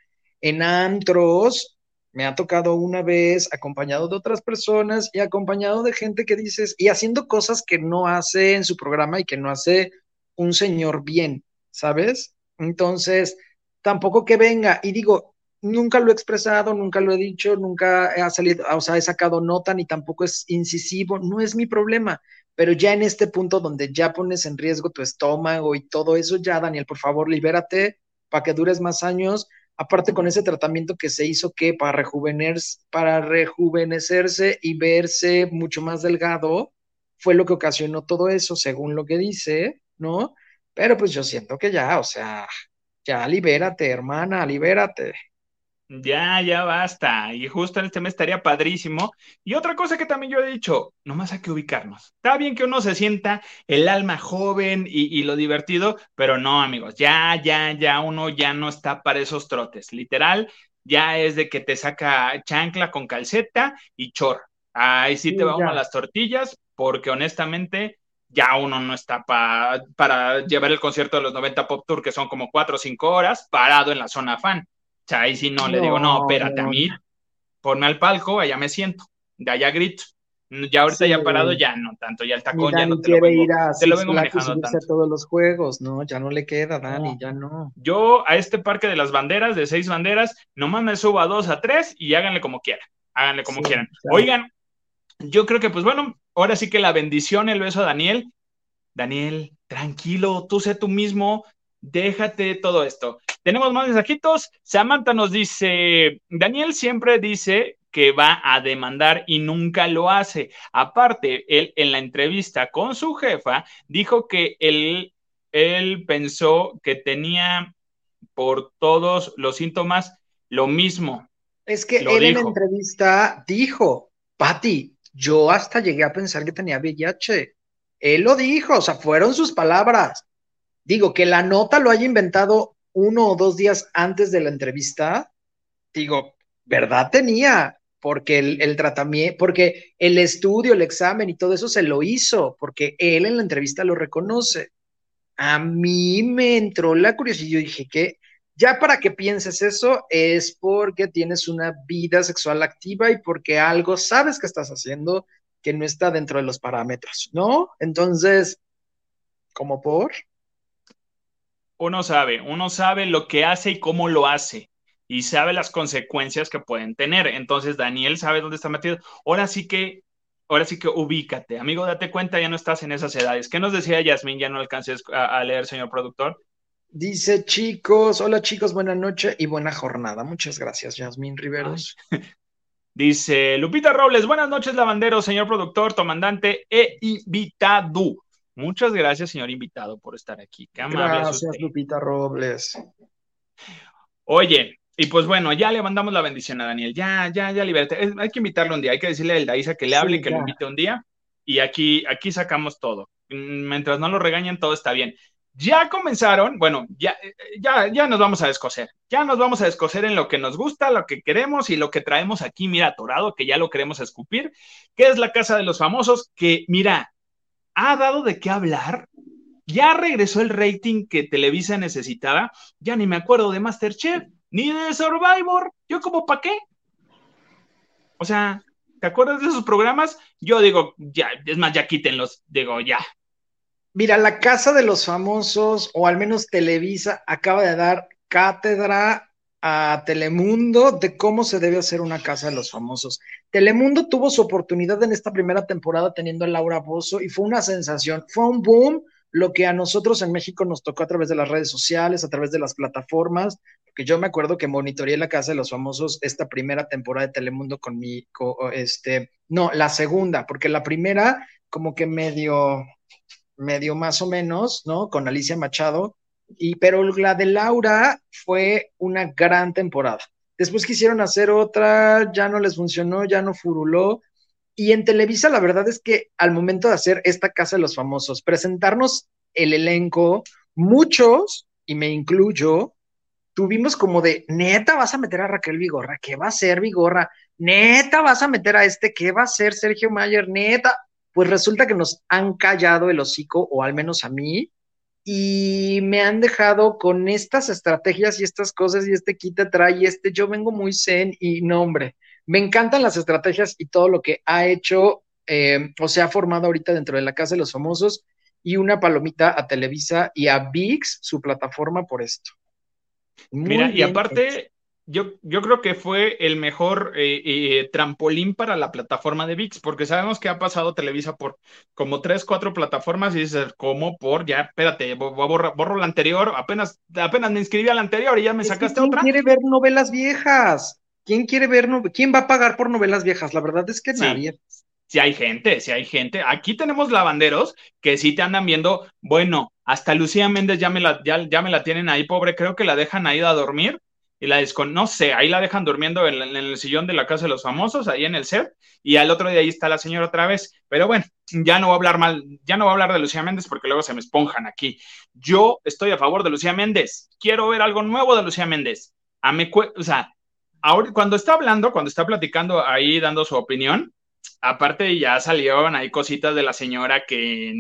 en antros, me ha tocado una vez acompañado de otras personas y acompañado de gente que dices, y haciendo cosas que no hace en su programa y que no hace un señor bien, ¿sabes? Entonces, tampoco que venga y digo, nunca lo he expresado, nunca lo he dicho, nunca ha salido, o sea, he sacado nota ni tampoco es incisivo, no es mi problema, pero ya en este punto donde ya pones en riesgo tu estómago y todo eso, ya Daniel, por favor, libérate para que dures más años, aparte con ese tratamiento que se hizo que para rejuvenecerse, para rejuvenecerse y verse mucho más delgado, fue lo que ocasionó todo eso, según lo que dice, ¿no? Pero pues yo siento que ya, o sea, ya libérate, hermana, libérate. Ya, ya basta. Y justo en este mes estaría padrísimo. Y otra cosa que también yo he dicho, nomás hay que ubicarnos. Está bien que uno se sienta el alma joven y, y, lo divertido, pero no, amigos, ya, ya, ya, uno ya no está para esos trotes. Literal, ya es de que te saca chancla con calceta y chor. Ahí sí te vamos a las tortillas, porque honestamente ya uno no está para llevar el concierto de los 90 Pop Tour, que son como cuatro o cinco horas, parado en la zona fan. Sea, ahí sí no, le digo, no, espérate, a mí, ponme al palco, allá me siento, de allá grito. Ya ahorita ya parado, ya no tanto, ya el tacón ya no te lo vengo, ir a te lo vengo manejando tanto. todos los juegos, no, ya no le queda, Dani, ya no. Yo a este parque de las banderas, de seis banderas, nomás me subo a dos, a tres y háganle como quieran, háganle como quieran. Oigan, yo creo que pues bueno, ahora sí que la bendición, el beso a Daniel. Daniel, tranquilo, tú sé tú mismo, déjate todo esto. Tenemos más mensajitos. Samantha nos dice, Daniel siempre dice que va a demandar y nunca lo hace. Aparte, él en la entrevista con su jefa dijo que él, él pensó que tenía por todos los síntomas lo mismo. Es que él en la entrevista dijo, Patti, yo hasta llegué a pensar que tenía VIH. Él lo dijo, o sea, fueron sus palabras. Digo, que la nota lo haya inventado uno o dos días antes de la entrevista, digo, ¿verdad tenía? Porque el, tratamiento, porque el estudio, el examen y todo eso se lo hizo, porque él en la entrevista lo reconoce. A mí me entró la curiosidad y yo dije, ¿qué? Ya para que pienses eso es porque tienes una vida sexual activa y porque algo sabes que estás haciendo que no está dentro de los parámetros, ¿no? Entonces, ¿cómo por? Uno sabe, uno sabe lo que hace y cómo lo hace y sabe las consecuencias que pueden tener. Entonces, Daniel sabe dónde está metido. Ahora sí que, ahora sí que ubícate. Amigo, date cuenta, ya no estás en esas edades. ¿Qué nos decía Yasmín? Ya no alcancé a leer, señor productor. Dice chicos, hola chicos, buena noche y buena jornada. Muchas gracias, Yasmín Riveros. (laughs) Dice Lupita Robles, buenas noches, lavandero, señor productor, comandante e invitado. Muchas gracias, señor invitado, por estar aquí. gracias, Lupita Robles. Oye, y pues bueno, ya le mandamos la bendición a Daniel. Ya, ya, ya, libérate. Hay que invitarlo un día, hay que decirle a Eldaísa que le hable, y que lo invite un día. Y aquí, aquí sacamos todo. Mientras no lo regañen, todo está bien. Ya comenzaron, bueno, ya, ya, ya nos vamos a descoser, ya nos vamos a descoser en lo que nos gusta, lo que queremos y lo que traemos aquí, mira, atorado, que ya lo queremos escupir, que es la Casa de los Famosos, que, mira, ha dado de qué hablar, ya regresó el rating que Televisa necesitaba, ya ni me acuerdo de Masterchef, ni de Survivor, yo como, ¿para qué? O sea, ¿te acuerdas de esos programas? Yo digo, ya, es más, ya quítenlos, digo, ya, Mira, la Casa de los Famosos, o al menos Televisa, acaba de dar cátedra a Telemundo de cómo se debe hacer una casa de los famosos. Telemundo tuvo su oportunidad en esta primera temporada teniendo a Laura Bozo y fue una sensación, fue un boom lo que a nosotros en México nos tocó a través de las redes sociales, a través de las plataformas, porque yo me acuerdo que monitoreé la casa de los famosos esta primera temporada de Telemundo con mi, este, no, la segunda, porque la primera como que medio, medio más o menos, ¿no? Con Alicia Machado, y, pero la de Laura fue una gran temporada. Después quisieron hacer otra, ya no les funcionó, ya no furuló. Y en Televisa, la verdad es que al momento de hacer esta Casa de los Famosos, presentarnos el elenco, muchos, y me incluyo, tuvimos como de, neta, vas a meter a Raquel Vigorra, ¿qué va a ser Vigorra? Neta, vas a meter a este, ¿qué va a ser Sergio Mayer? Neta, pues resulta que nos han callado el hocico, o al menos a mí, y me han dejado con estas estrategias y estas cosas y este quita trae y este yo vengo muy zen y no hombre, me encantan las estrategias y todo lo que ha hecho eh, o se ha formado ahorita dentro de la Casa de los Famosos y una palomita a Televisa y a VIX, su plataforma, por esto. Mira, y aparte, yo, yo creo que fue el mejor eh, eh, trampolín para la plataforma de VIX, porque sabemos que ha pasado Televisa por como tres, cuatro plataformas y dices, ¿cómo? Por, ya, espérate, borro, borro la anterior, apenas, apenas me inscribí a la anterior y ya me sacaste otra. ¿Quién quiere ver novelas viejas? ¿Quién quiere ver, quién va a pagar por novelas viejas? La verdad es que nadie. Si hay gente, si hay gente. Aquí tenemos lavanderos que sí te andan viendo, bueno, hasta Lucía Méndez ya me la, ya, ya me la tienen ahí, pobre, creo que la dejan ahí a dormir y la descon no sé, ahí la dejan durmiendo en, el sillón de la casa de los famosos, ahí en el set, y al otro día ahí está la señora otra vez. Pero bueno, ya no voy a hablar mal, ya no voy a hablar de Lucía Méndez porque luego se me esponjan aquí. Yo estoy a favor de Lucía Méndez, quiero ver algo nuevo de Lucía Méndez. A me, o sea, ahora, cuando está hablando, cuando está platicando ahí, dando su opinión, aparte ya salieron ahí cositas de la señora que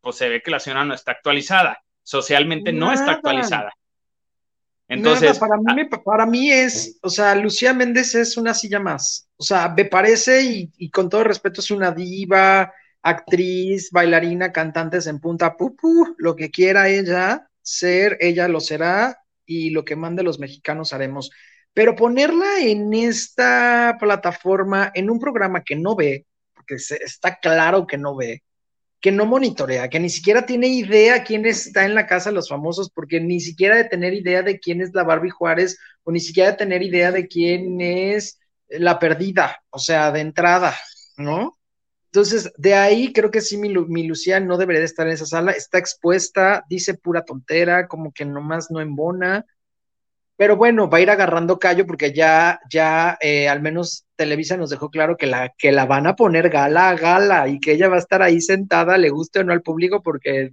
pues se ve que la señora no está actualizada, socialmente no está actualizada. Entonces, para, mí, para mí es, o sea, Lucía Méndez es una silla más. O sea, me parece, y, con todo respeto, es una diva, actriz, bailarina, cantantes en punta, pupu, lo que quiera ella ser, ella lo será, y lo que mande los mexicanos haremos. Pero ponerla en esta plataforma, en un programa que no ve, porque está claro que no ve, que no monitorea, que ni siquiera tiene idea quién está en la casa de los famosos, porque ni siquiera de tener idea de quién es la Barbie Juárez, o ni siquiera de tener idea de quién es la perdida, o sea, de entrada, ¿no? Entonces, de ahí creo que sí, mi, Lucía no debería de estar en esa sala, está expuesta, dice pura tontera, como que nomás no embona, pero bueno, va a ir agarrando callo porque ya, ya eh, al menos Televisa nos dejó claro que la, que la van a poner gala a gala y que ella va a estar ahí sentada, le guste o no al público, porque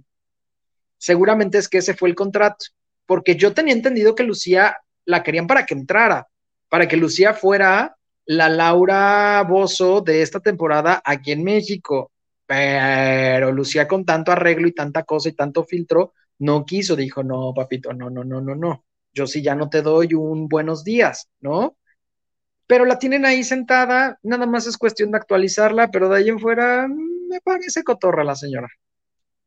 seguramente es que ese fue el contrato. Porque yo tenía entendido que Lucía la querían para que entrara, para que Lucía fuera la Laura Bozo de esta temporada aquí en México. Pero Lucía con tanto arreglo y tanta cosa y tanto filtro, no quiso, dijo, no, papito, no, no, no, no, no yo sí ya no te doy un buenos días, ¿no? Pero la tienen ahí sentada, nada más es cuestión de actualizarla, pero de ahí en fuera mm, me parece cotorra la señora.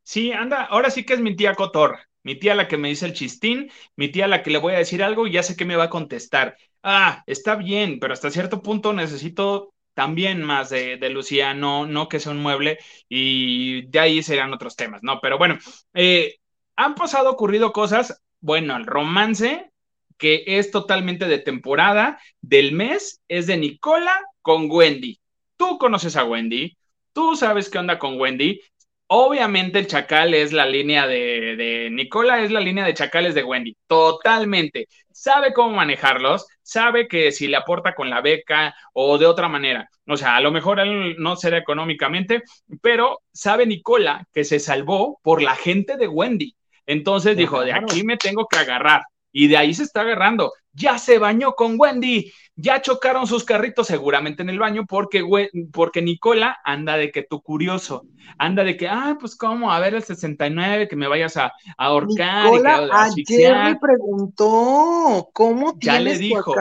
Sí, anda, ahora sí que es mi tía cotorra, mi tía la que me dice el chistín, mi tía la que le voy a decir algo y ya sé que me va a contestar. Ah, está bien, pero hasta cierto punto necesito también más de, Lucía, no, no que sea un mueble y de ahí serán otros temas, ¿no? Pero bueno, eh, han pasado, ocurrido cosas, bueno, el romance, que es totalmente de temporada, del mes, es de Nicola con Wendy. Tú conoces a Wendy, tú sabes qué onda con Wendy. Obviamente el chacal es la línea de, de, Nicola, es la línea de chacales de Wendy, totalmente. Sabe cómo manejarlos, sabe que si le aporta con la beca o de otra manera. O sea, a lo mejor él no será económicamente, pero sabe Nicola que se salvó por la gente de Wendy. Entonces dijo, de aquí me tengo que agarrar. Y de ahí se está agarrando. Ya se bañó con Wendy, ya chocaron sus carritos seguramente en el baño porque, porque Nicola anda de que tú curioso, anda de que, ah, pues cómo, a ver el 69, que me vayas a, ahorcar. Nicola ayer me preguntó, ¿cómo ya le dijo.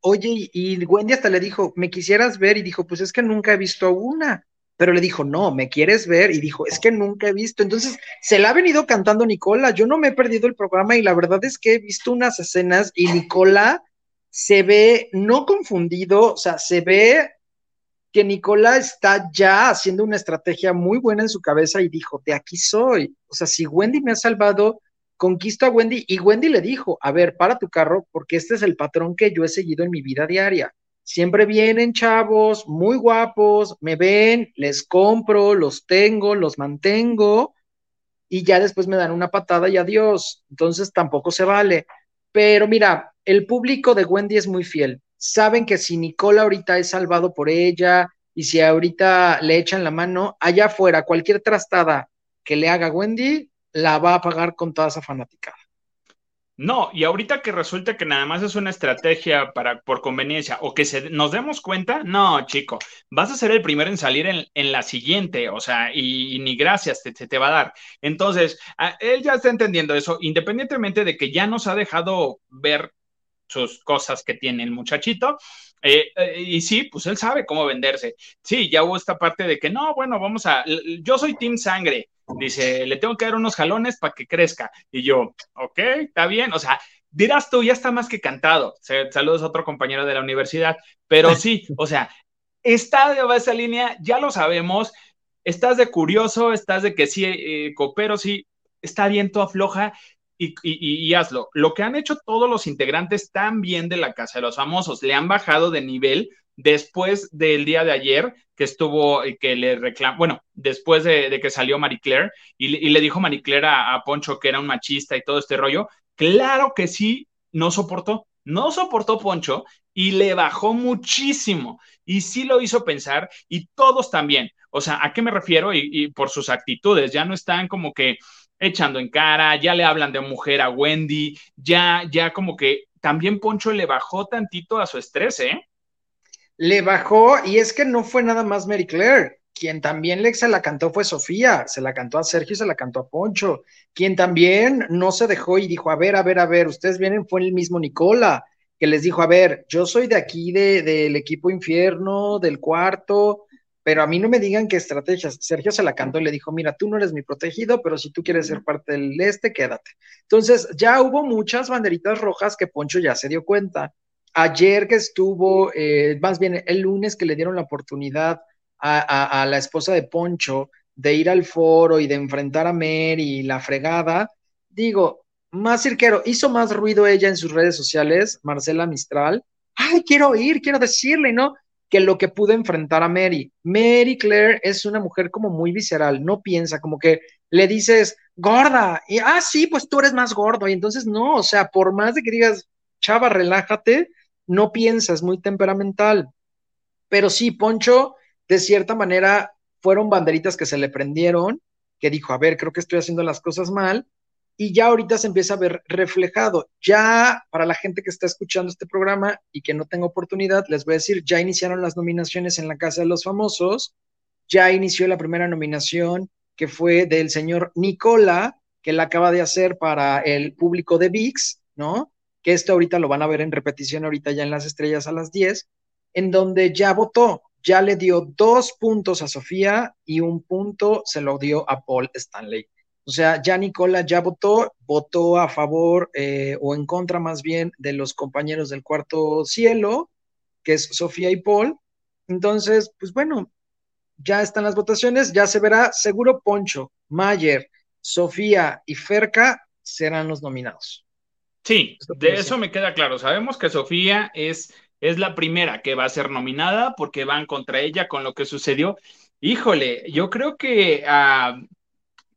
Oye, y Wendy hasta le dijo, ¿me quisieras ver? Y dijo, pues es que nunca he visto una pero le dijo, no, ¿me quieres ver? Y dijo, es que nunca he visto. Entonces, se la ha venido cantando Nicola. Yo no me he perdido el programa y la verdad es que he visto unas escenas y Nicola se ve no confundido, o sea, se ve que Nicola está ya haciendo una estrategia muy buena en su cabeza y dijo, de aquí soy. O sea, si Wendy me ha salvado, conquisto a Wendy y Wendy le dijo, a ver, para tu carro porque este es el patrón que yo he seguido en mi vida diaria. Siempre vienen chavos muy guapos, me ven, les compro, los tengo, los mantengo y ya después me dan una patada y adiós. Entonces tampoco se vale. Pero mira, el público de Wendy es muy fiel. Saben que si Nicola ahorita es salvado por ella y si ahorita le echan la mano, allá afuera, cualquier trastada que le haga Wendy, la va a pagar con toda esa fanaticada. No, y ahorita que resulta que nada más es una estrategia para por conveniencia o que se, nos demos cuenta, no, chico, vas a ser el primero en salir en, la siguiente, o sea, y, ni gracias te, te, va a dar. Entonces, él ya está entendiendo eso, independientemente de que ya nos ha dejado ver sus cosas que tiene el muchachito. Eh, eh, y sí, pues él sabe cómo venderse. Sí, ya hubo esta parte de que no, bueno, vamos a, yo soy Team Sangre, Dice, le tengo que dar unos jalones para que crezca. Y yo, ok, está bien. O sea, dirás tú, ya está más que cantado. Saludos a otro compañero de la universidad. Pero sí, (laughs) o sea, está de esa línea, ya lo sabemos. Estás de curioso, estás de que sí, eh, coopero, sí, está bien, tú afloja. Y, y, hazlo. Lo que han hecho todos los integrantes también de la Casa de los Famosos, le han bajado de nivel después del día de ayer que estuvo, eh, que le reclamó, bueno, después de, que salió Marie Claire y, le dijo Marie Claire a, Poncho que era un machista y todo este rollo, claro que sí, no soportó, no soportó Poncho y le bajó muchísimo y sí lo hizo pensar y todos también. O sea, ¿a qué me refiero? Y, y por sus actitudes, ya no están como que echando en cara, ya le hablan de mujer a Wendy, ya, ya como que también Poncho le bajó tantito a su estrés, ¿eh? Le bajó y es que no fue nada más Mary Claire. Quien también le se la cantó fue Sofía, se la cantó a Sergio y se la cantó a Poncho. Quien también no se dejó y dijo, a ver, a ver, a ver, ustedes vienen, fue el mismo Nicola, que les dijo, a ver, yo soy de aquí, de, del equipo infierno, del cuarto, pero a mí no me digan qué estrategias. Sergio se la cantó y le dijo, mira, tú no eres mi protegido, pero si tú quieres ser parte del este, quédate. Entonces, ya hubo muchas banderitas rojas que Poncho ya se dio cuenta ayer que estuvo, eh, más bien el lunes que le dieron la oportunidad a, la esposa de Poncho de ir al foro y de enfrentar a Mary la fregada, digo, más cirquero, hizo más ruido ella en sus redes sociales, Marcela Mistral, ay, quiero ir, quiero decirle, ¿no? Que lo que pudo enfrentar a Mary. Mary Claire es una mujer como muy visceral, no piensa, como que le dices, gorda, y ah, sí, pues tú eres más gordo, y entonces no, o sea, por más de que digas, chava, relájate, no piensa, es muy temperamental. Pero sí, Poncho, de cierta manera, fueron banderitas que se le prendieron, que dijo, a ver, creo que estoy haciendo las cosas mal, y ya ahorita se empieza a ver reflejado. Ya para la gente que está escuchando este programa y que no tenga oportunidad, les voy a decir, ya iniciaron las nominaciones en la Casa de los Famosos, ya inició la primera nominación que fue del señor Nicola, que la acaba de hacer para el público de VIX, ¿no? Que esto ahorita lo van a ver en repetición ahorita ya en las estrellas a las 10, en donde ya votó, ya le dio dos puntos a Sofía y un punto se lo dio a Paul Stanley. O sea, ya Nicola ya votó, votó a favor eh, o en contra más bien de los compañeros del cuarto cielo, que es Sofía y Paul. Entonces, pues bueno, ya están las votaciones, ya se verá, seguro Poncho, Mayer, Sofía y Ferca serán los nominados. Sí, de eso me queda claro. Sabemos que Sofía es, es la primera que va a ser nominada porque van contra ella con lo que sucedió. Híjole, yo creo que uh,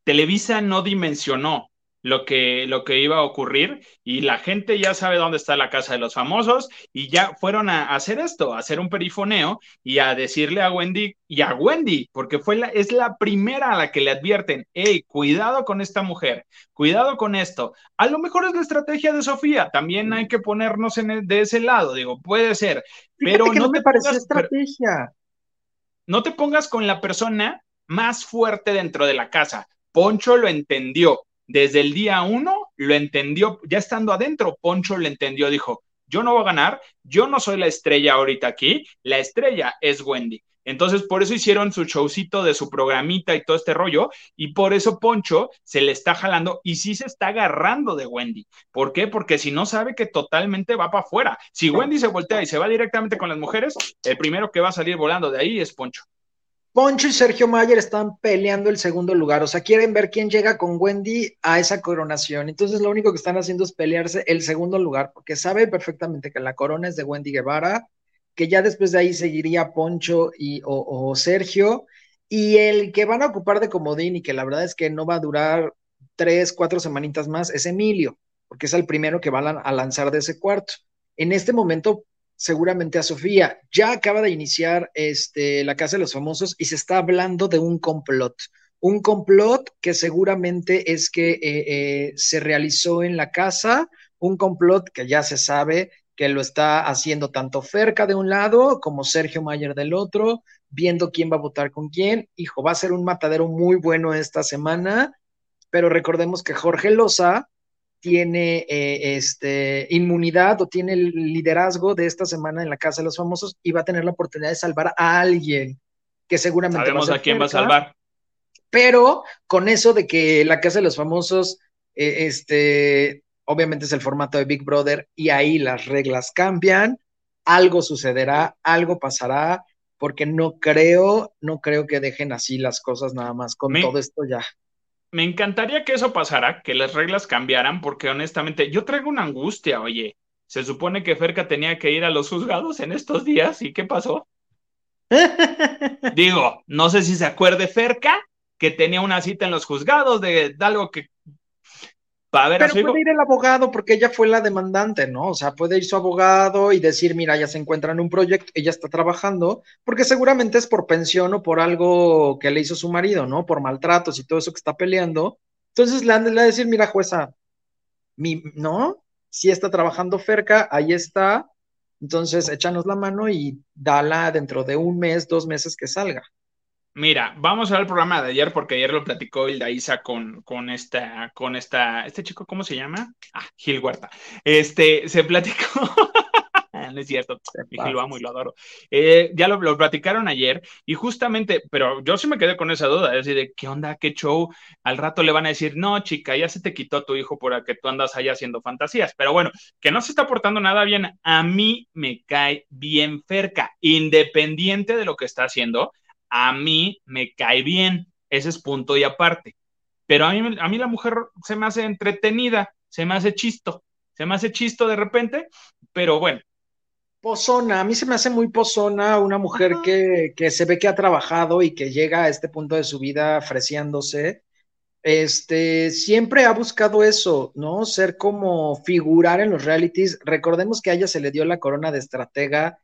Televisa no dimensionó lo que, lo que iba a ocurrir y la gente ya sabe dónde está la casa de los famosos y ya fueron a, hacer esto, a hacer un perifoneo y a decirle a Wendy y a Wendy, porque fue la, es la primera a la que le advierten, hey, cuidado con esta mujer, cuidado con esto. A lo mejor es la estrategia de Sofía, también hay que ponernos en de ese lado, digo, puede ser, pero no, me parece estrategia. No te pongas con la persona más fuerte dentro de la casa. Poncho lo entendió desde el día uno lo entendió, ya estando adentro, Poncho lo entendió, dijo, yo no voy a ganar, yo no soy la estrella ahorita aquí, la estrella es Wendy. Entonces, por eso hicieron su showcito de su programita y todo este rollo, y por eso Poncho se le está jalando y sí se está agarrando de Wendy. ¿Por qué? Porque si no sabe que totalmente va para afuera. Si Wendy se voltea y se va directamente con las mujeres, el primero que va a salir volando de ahí es Poncho. Poncho y Sergio Mayer están peleando el segundo lugar, o sea, quieren ver quién llega con Wendy a esa coronación. Entonces, lo único que están haciendo es pelearse el segundo lugar, porque sabe perfectamente que la corona es de Wendy Guevara, que ya después de ahí seguiría Poncho y, o, Sergio, y el que van a ocupar de comodín y que la verdad es que no va a durar tres, cuatro semanitas más es Emilio, porque es el primero que va a lanzar de ese cuarto. En este momento, seguramente a Sofía. Ya acaba de iniciar este, la Casa de los Famosos y se está hablando de un complot. Un complot que seguramente es que eh, eh, se realizó en la casa, un complot que ya se sabe que lo está haciendo tanto Ferca de un lado como Sergio Mayer del otro, viendo quién va a votar con quién. Hijo, va a ser un matadero muy bueno esta semana, pero recordemos que Jorge Loza tiene eh, este, inmunidad o tiene el liderazgo de esta semana en la Casa de los Famosos y va a tener la oportunidad de salvar a alguien que seguramente... Sabemos a, quién va a salvar. Pero con eso de que la Casa de los Famosos, eh, este, obviamente es el formato de Big Brother y ahí las reglas cambian, algo sucederá, algo pasará, porque no creo, no creo que dejen así las cosas nada más con todo esto ya me encantaría que eso pasara, que las reglas cambiaran, porque honestamente yo traigo una angustia, oye. Se supone que Ferca tenía que ir a los juzgados en estos días, ¿y qué pasó? (laughs) Digo, no sé si se acuerde Ferca, que tenía una cita en los juzgados de, de algo que pero puede ir el abogado porque ella fue la demandante, ¿no? O sea, puede ir su abogado y decir, mira, ya se encuentra en un proyecto, ella está trabajando, porque seguramente es por pensión o por algo que le hizo su marido, ¿no? Por maltratos y todo eso que está peleando. Entonces le han de decir, mira, jueza, mi, ¿no? Si está trabajando cerca, ahí está. Entonces, échanos la mano y dala dentro de un mes, dos meses que salga. Mira, vamos a ver el programa de ayer porque ayer lo platicó Hilda Isa con, con esta, con esta, este chico, ¿cómo se llama? Ah, Gil Huerta. Este, se platicó, (laughs) no es cierto, Gil lo amo y lo adoro. Eh, ya lo, lo, platicaron ayer y justamente, pero yo sí me quedé con esa duda, es decir, de qué onda, qué show, al rato le van a decir, no, chica, ya se te quitó tu hijo por que tú andas allá haciendo fantasías, pero bueno, que no se está portando nada bien, a mí me cae bien cerca, independiente de lo que está haciendo a mí me cae bien, ese es punto y aparte. Pero a mí, a mí la mujer se me hace entretenida, se me hace chisto, se me hace chisto de repente, pero bueno. Pozona, a mí se me hace muy pozona una mujer que, que, se ve que ha trabajado y que llega a este punto de su vida ofreciéndose. Este, siempre ha buscado eso, ¿no? Ser como figurar en los realities. Recordemos que a ella se le dio la corona de estratega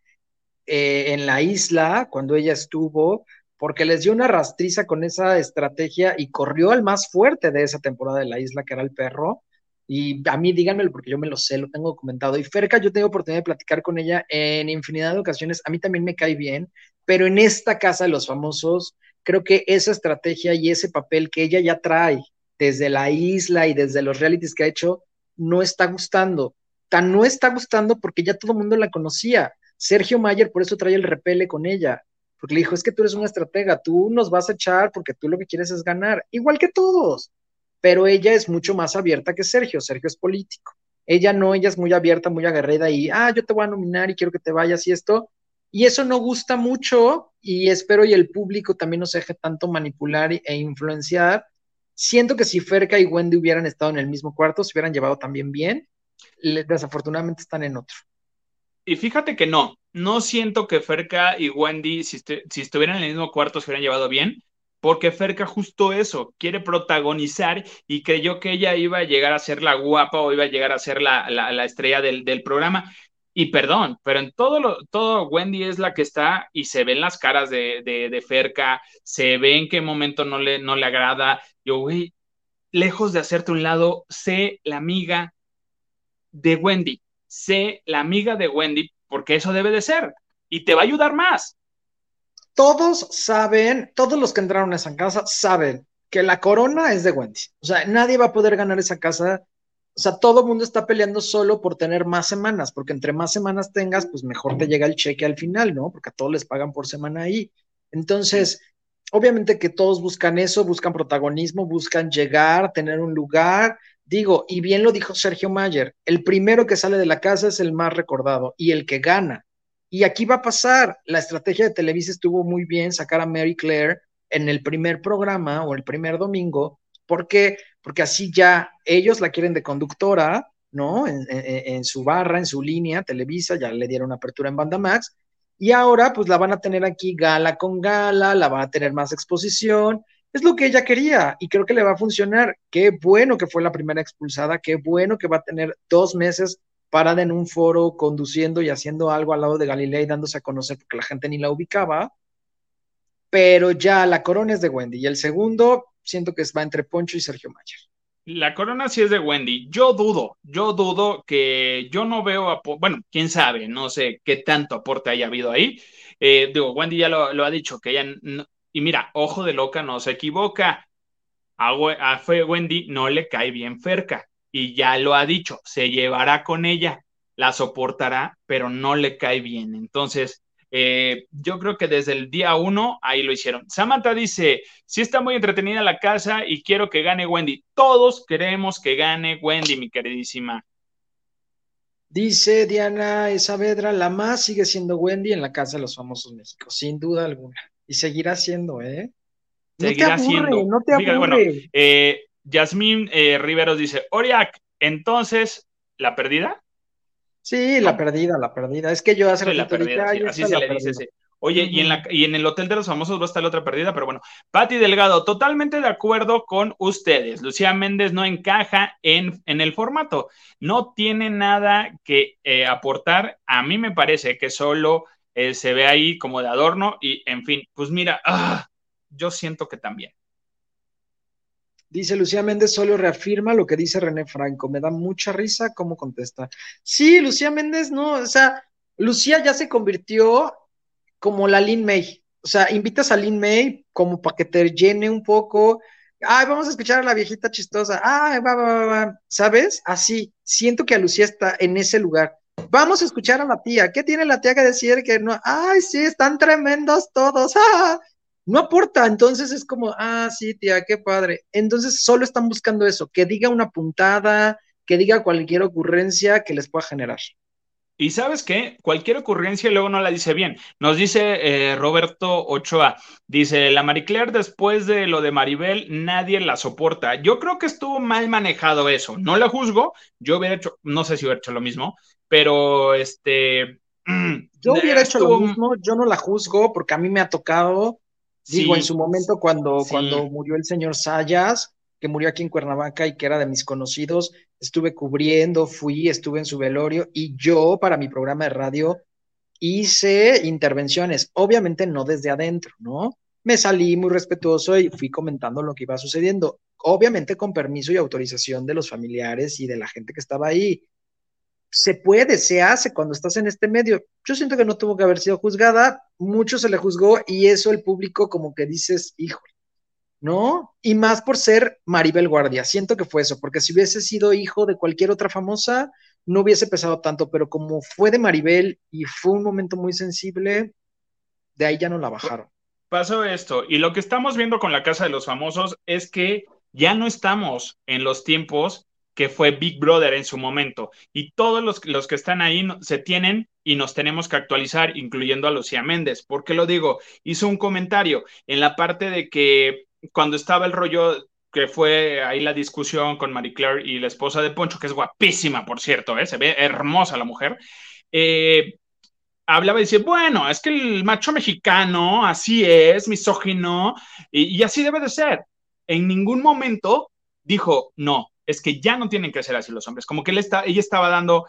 eh, en la isla cuando ella estuvo, porque les dio una rastriza con esa estrategia y corrió al más fuerte de esa temporada de la isla, que era el perro. Y a mí díganmelo porque yo me lo sé, lo tengo documentado. Y Ferca, yo tengo oportunidad de platicar con ella en infinidad de ocasiones. A mí también me cae bien, pero en esta casa de los famosos, creo que esa estrategia y ese papel que ella ya trae desde la isla y desde los realities que ha hecho, no está gustando. Tan no está gustando porque ya todo el mundo la conocía. Sergio Mayer por eso trae el repele con ella, porque le dijo, es que tú eres una estratega, tú nos vas a echar porque tú lo que quieres es ganar, igual que todos, pero ella es mucho más abierta que Sergio, Sergio es político, ella no, ella es muy abierta, muy aguerrida y, ah, yo te voy a nominar y quiero que te vayas y esto, y eso no gusta mucho y espero y el público también no se deje tanto manipular e influenciar. Siento que si Ferca y Wendy hubieran estado en el mismo cuarto, se hubieran llevado también bien, desafortunadamente están en otro. Y fíjate que no, no siento que Ferca y Wendy, si, si estuvieran en el mismo cuarto, se hubieran llevado bien, porque Ferca justo eso, quiere protagonizar y creyó que ella iba a llegar a ser la guapa o iba a llegar a ser la, la, estrella del, programa. Y perdón, pero en todo lo, todo Wendy es la que está y se ven las caras de, de, de Ferca, se ve en qué momento no le, no le agrada. Yo, güey, lejos de hacerte un lado, sé la amiga de Wendy sé la amiga de Wendy, porque eso debe de ser, y te va a ayudar más. Todos saben, todos los que entraron a esa casa saben que la corona es de Wendy. O sea, nadie va a poder ganar esa casa. O sea, todo el mundo está peleando solo por tener más semanas, porque entre más semanas tengas, pues mejor te llega el cheque al final, ¿no? Porque a todos les pagan por semana ahí. Entonces, obviamente que todos buscan eso, buscan protagonismo, buscan llegar, tener un lugar. Digo, y bien lo dijo Sergio Mayer, el primero que sale de la casa es el más recordado y el que gana. Y aquí va a pasar, la estrategia de Televisa estuvo muy bien sacar a Mary Claire en el primer programa o el primer domingo. ¿Por qué? Porque así ya ellos la quieren de conductora, ¿no? En, su barra, en su línea, Televisa, ya le dieron apertura en Banda Max. Y ahora, pues la van a tener aquí gala con gala, la van a tener más exposición. Es lo que ella quería y creo que le va a funcionar. Qué bueno que fue la primera expulsada, qué bueno que va a tener dos meses parada en un foro conduciendo y haciendo algo al lado de Galilea y dándose a conocer porque la gente ni la ubicaba. Pero ya la corona es de Wendy y el segundo siento que va entre Poncho y Sergio Mayer. La corona sí es de Wendy. Yo dudo, yo dudo que yo no veo, bueno, quién sabe, no sé qué tanto aporte haya habido ahí. Eh, digo, Wendy ya lo, ha dicho, que ella, y mira, ojo de loca, no se equivoca. A, Wendy no le cae bien Ferca y ya lo ha dicho, se llevará con ella, la soportará, pero no le cae bien. Entonces, eh, yo creo que desde el día uno ahí lo hicieron. Samantha dice, sí está muy entretenida la casa y quiero que gane Wendy. Todos queremos que gane Wendy, mi queridísima. Dice Diana Saavedra, la más sigue siendo Wendy en la casa de los famosos México, sin duda alguna. Y seguirá siendo, ¿eh? Seguirá siendo. No te aburre. Bueno, eh, Yasmín eh, Riveros dice, Oriac, entonces, ¿la perdida? Sí, la perdida, la perdida. Es que yo hace la perdida, así se le dice. Oye, y, en la, y en el Hotel de los Famosos va a estar la otra perdida, pero bueno. Patti Delgado, totalmente de acuerdo con ustedes. Lucía Méndez no encaja en, en el formato. No tiene nada que eh, aportar. A mí me parece que solo eh, se ve ahí como de adorno y, en fin, pues mira, ah, yo siento que también. Dice Lucía Méndez, solo reafirma lo que dice René Franco. Me da mucha risa cómo contesta. Sí, Lucía Méndez, no, o sea, Lucía ya se convirtió como la Lin May. O sea, invitas a Lin May como para que te llene un poco. Ay, vamos a escuchar a la viejita chistosa. Ay, va, va, va, va. ¿Sabes? Así, siento que a Lucía está en ese lugar. Vamos a escuchar a la tía. ¿Qué tiene la tía que decir? Que no. Ay, sí, están tremendos todos. (laughs) ¡Ah! no aporta, entonces es como, ah, sí, tía, qué padre. Entonces solo están buscando eso, que diga una puntada, que diga cualquier ocurrencia que les pueda generar. Y sabes qué, cualquier ocurrencia luego no la dice bien. Nos dice eh, Roberto Ochoa, dice, la Marie después de lo de Maribel, nadie la soporta. Yo creo que estuvo mal manejado eso. No la juzgo, yo hubiera hecho, no sé si hubiera hecho lo mismo, pero este... (clears throat) Yo hubiera hecho lo mismo, yo no la juzgo porque a mí me ha tocado Digo, en su momento cuando, cuando murió el señor Sayas, que murió aquí en Cuernavaca y que era de mis conocidos, estuve cubriendo, fui, estuve en su velorio y yo para mi programa de radio hice intervenciones, obviamente no desde adentro, ¿no? Me salí muy respetuoso y fui comentando lo que iba sucediendo, obviamente con permiso y autorización de los familiares y de la gente que estaba ahí se puede, se hace cuando estás en este medio. Yo siento que no tuvo que haber sido juzgada, mucho se le juzgó y eso el público como que dices, hijo, ¿no? Y más por ser Maribel Guardia, siento que fue eso, porque si hubiese sido hijo de cualquier otra famosa, no hubiese pesado tanto, pero como fue de Maribel y fue un momento muy sensible, de ahí ya no la bajaron. Pasó esto, y lo que estamos viendo con la Casa de los Famosos es que ya no estamos en los tiempos que fue Big Brother en su momento. Y todos los, los que están ahí se tienen y nos tenemos que actualizar, incluyendo a Lucía Méndez. ¿Por qué lo digo? Hizo un comentario en la parte de que cuando estaba el rollo que fue ahí la discusión con Marie Claire y la esposa de Poncho, que es guapísima, por cierto, ¿eh? se ve hermosa la mujer, eh, hablaba y decía, bueno, es que el macho mexicano así es, misógino, y, y así debe de ser. En ningún momento dijo, no, es que ya no tienen que ser así los hombres. Como que él está, ella estaba dando,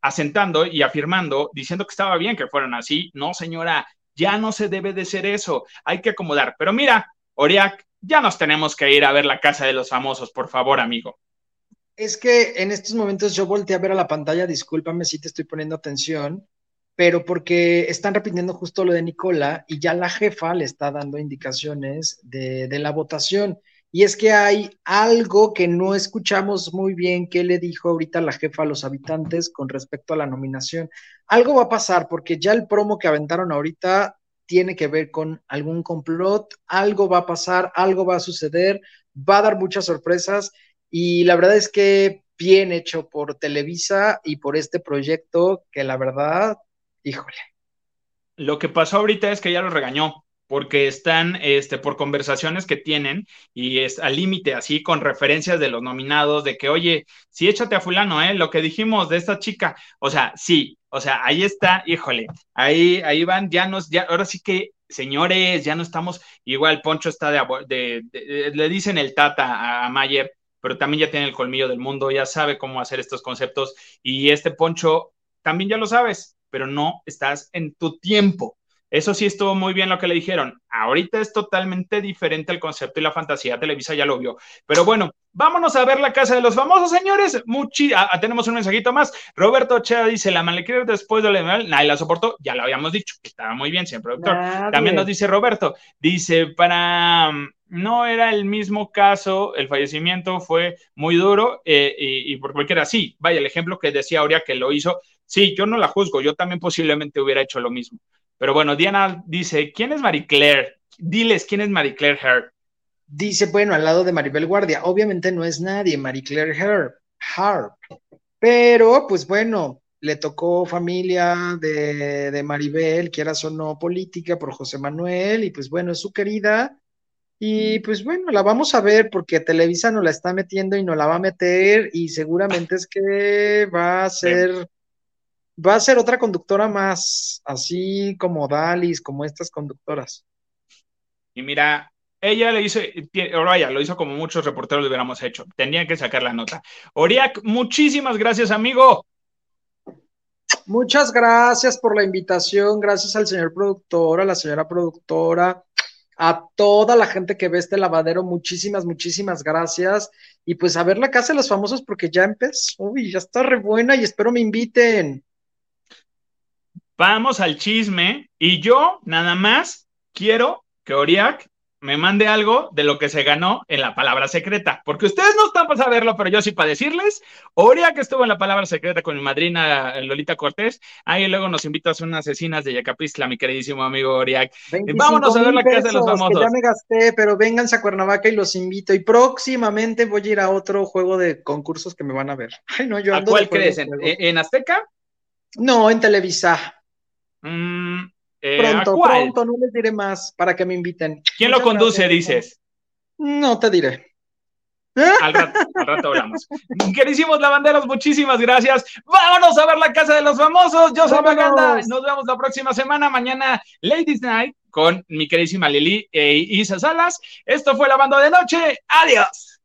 asentando y afirmando, diciendo que estaba bien que fueran así. No, señora, ya no se debe de ser eso. Hay que acomodar. Pero mira, Oriac, ya nos tenemos que ir a ver la casa de los famosos, por favor, amigo. Es que en estos momentos yo volteé a ver a la pantalla, discúlpame si te estoy poniendo atención, pero porque están repitiendo justo lo de Nicola y ya la jefa le está dando indicaciones de, de la votación. Y es que hay algo que no escuchamos muy bien que le dijo ahorita la jefa a los habitantes con respecto a la nominación. Algo va a pasar porque ya el promo que aventaron ahorita tiene que ver con algún complot, algo va a pasar, algo va a suceder, va a dar muchas sorpresas y la verdad es que bien hecho por Televisa y por este proyecto que la verdad, híjole. Lo que pasó ahorita es que ya lo regañó porque están este, por conversaciones que tienen y es al límite, así con referencias de los nominados, de que, oye, sí, échate a fulano, ¿eh? Lo que dijimos de esta chica, o sea, sí, o sea, ahí está, híjole, ahí, ahí van, ya nos, ya, ahora sí que, señores, ya no estamos, igual Poncho está de, de, le dicen el tata a Mayer, pero también ya tiene el colmillo del mundo, ya sabe cómo hacer estos conceptos y este Poncho también ya lo sabes, pero no estás en tu tiempo eso sí estuvo muy bien lo que le dijeron. Ahorita es totalmente diferente el concepto y la fantasía. Televisa ya lo vio. Pero bueno, vámonos a ver la casa de los famosos, señores. Muchi ah, ah, tenemos un mensajito más. Roberto Chea dice: La malequera después de la nadie la soportó. Ya lo habíamos dicho, estaba muy bien, siempre productor. También nos dice Roberto: Dice, para. Mm, no era el mismo caso, el fallecimiento fue muy duro eh, y, y, por cualquiera, sí, vaya, el ejemplo que decía Aurea que lo hizo, sí, yo no la juzgo, yo también posiblemente hubiera hecho lo mismo pero bueno, Diana dice, ¿quién es Marie Claire? Diles, ¿quién es Marie Claire Hart? Dice, bueno, al lado de Maribel Guardia. Obviamente no es nadie, Marie Claire Harp. Pero, pues bueno, le tocó familia de, de Maribel, quieras o no, política por José Manuel, y pues bueno, es su querida. Y pues bueno, la vamos a ver porque Televisa nos la está metiendo y nos la va a meter y seguramente es que va a ser va a ser otra conductora más, así como Dalis, como estas conductoras. Y mira, ella le hizo, Oraya lo hizo como muchos reporteros lo hubiéramos hecho. Tenían que sacar la nota. Oriak, muchísimas gracias, amigo. Muchas gracias por la invitación. Gracias al señor productor, a la señora productora, a toda la gente que ve este lavadero. Muchísimas, muchísimas gracias. Y pues a ver la casa de los famosos porque ya empezó. Uy, ya está re buena y espero me inviten. Vamos al chisme y yo nada más quiero que Oriak me mande algo de lo que se ganó en la palabra secreta, porque ustedes no están para saberlo, pero yo sí para decirles, Oriak estuvo en la palabra secreta con mi madrina Lolita Cortés, ahí luego nos invitas a unas asesinas de Yacapistla, mi queridísimo amigo Oriak. Vámonos a ver la casa de los famosos. ya me gasté, pero vénganse a Cuernavaca y los invito, y próximamente voy a ir a otro juego de concursos que me van a ver. Ay, no, yo ¿A cuál crees? ¿En Azteca? No, en Televisa. Mm, eh, pronto, pronto, no les diré más para que me inviten. ¿Quién lo conduce, dices? No te diré. Al rato, al rato hablamos. (laughs) Queridísimos lavanderos, muchísimas gracias. Vámonos a ver la casa de los famosos. Yo soy Maganda. Nos vemos la próxima semana. Mañana, Ladies Night, con mi queridísima Lili e Isa Salas. Esto fue la banda de noche. Adiós.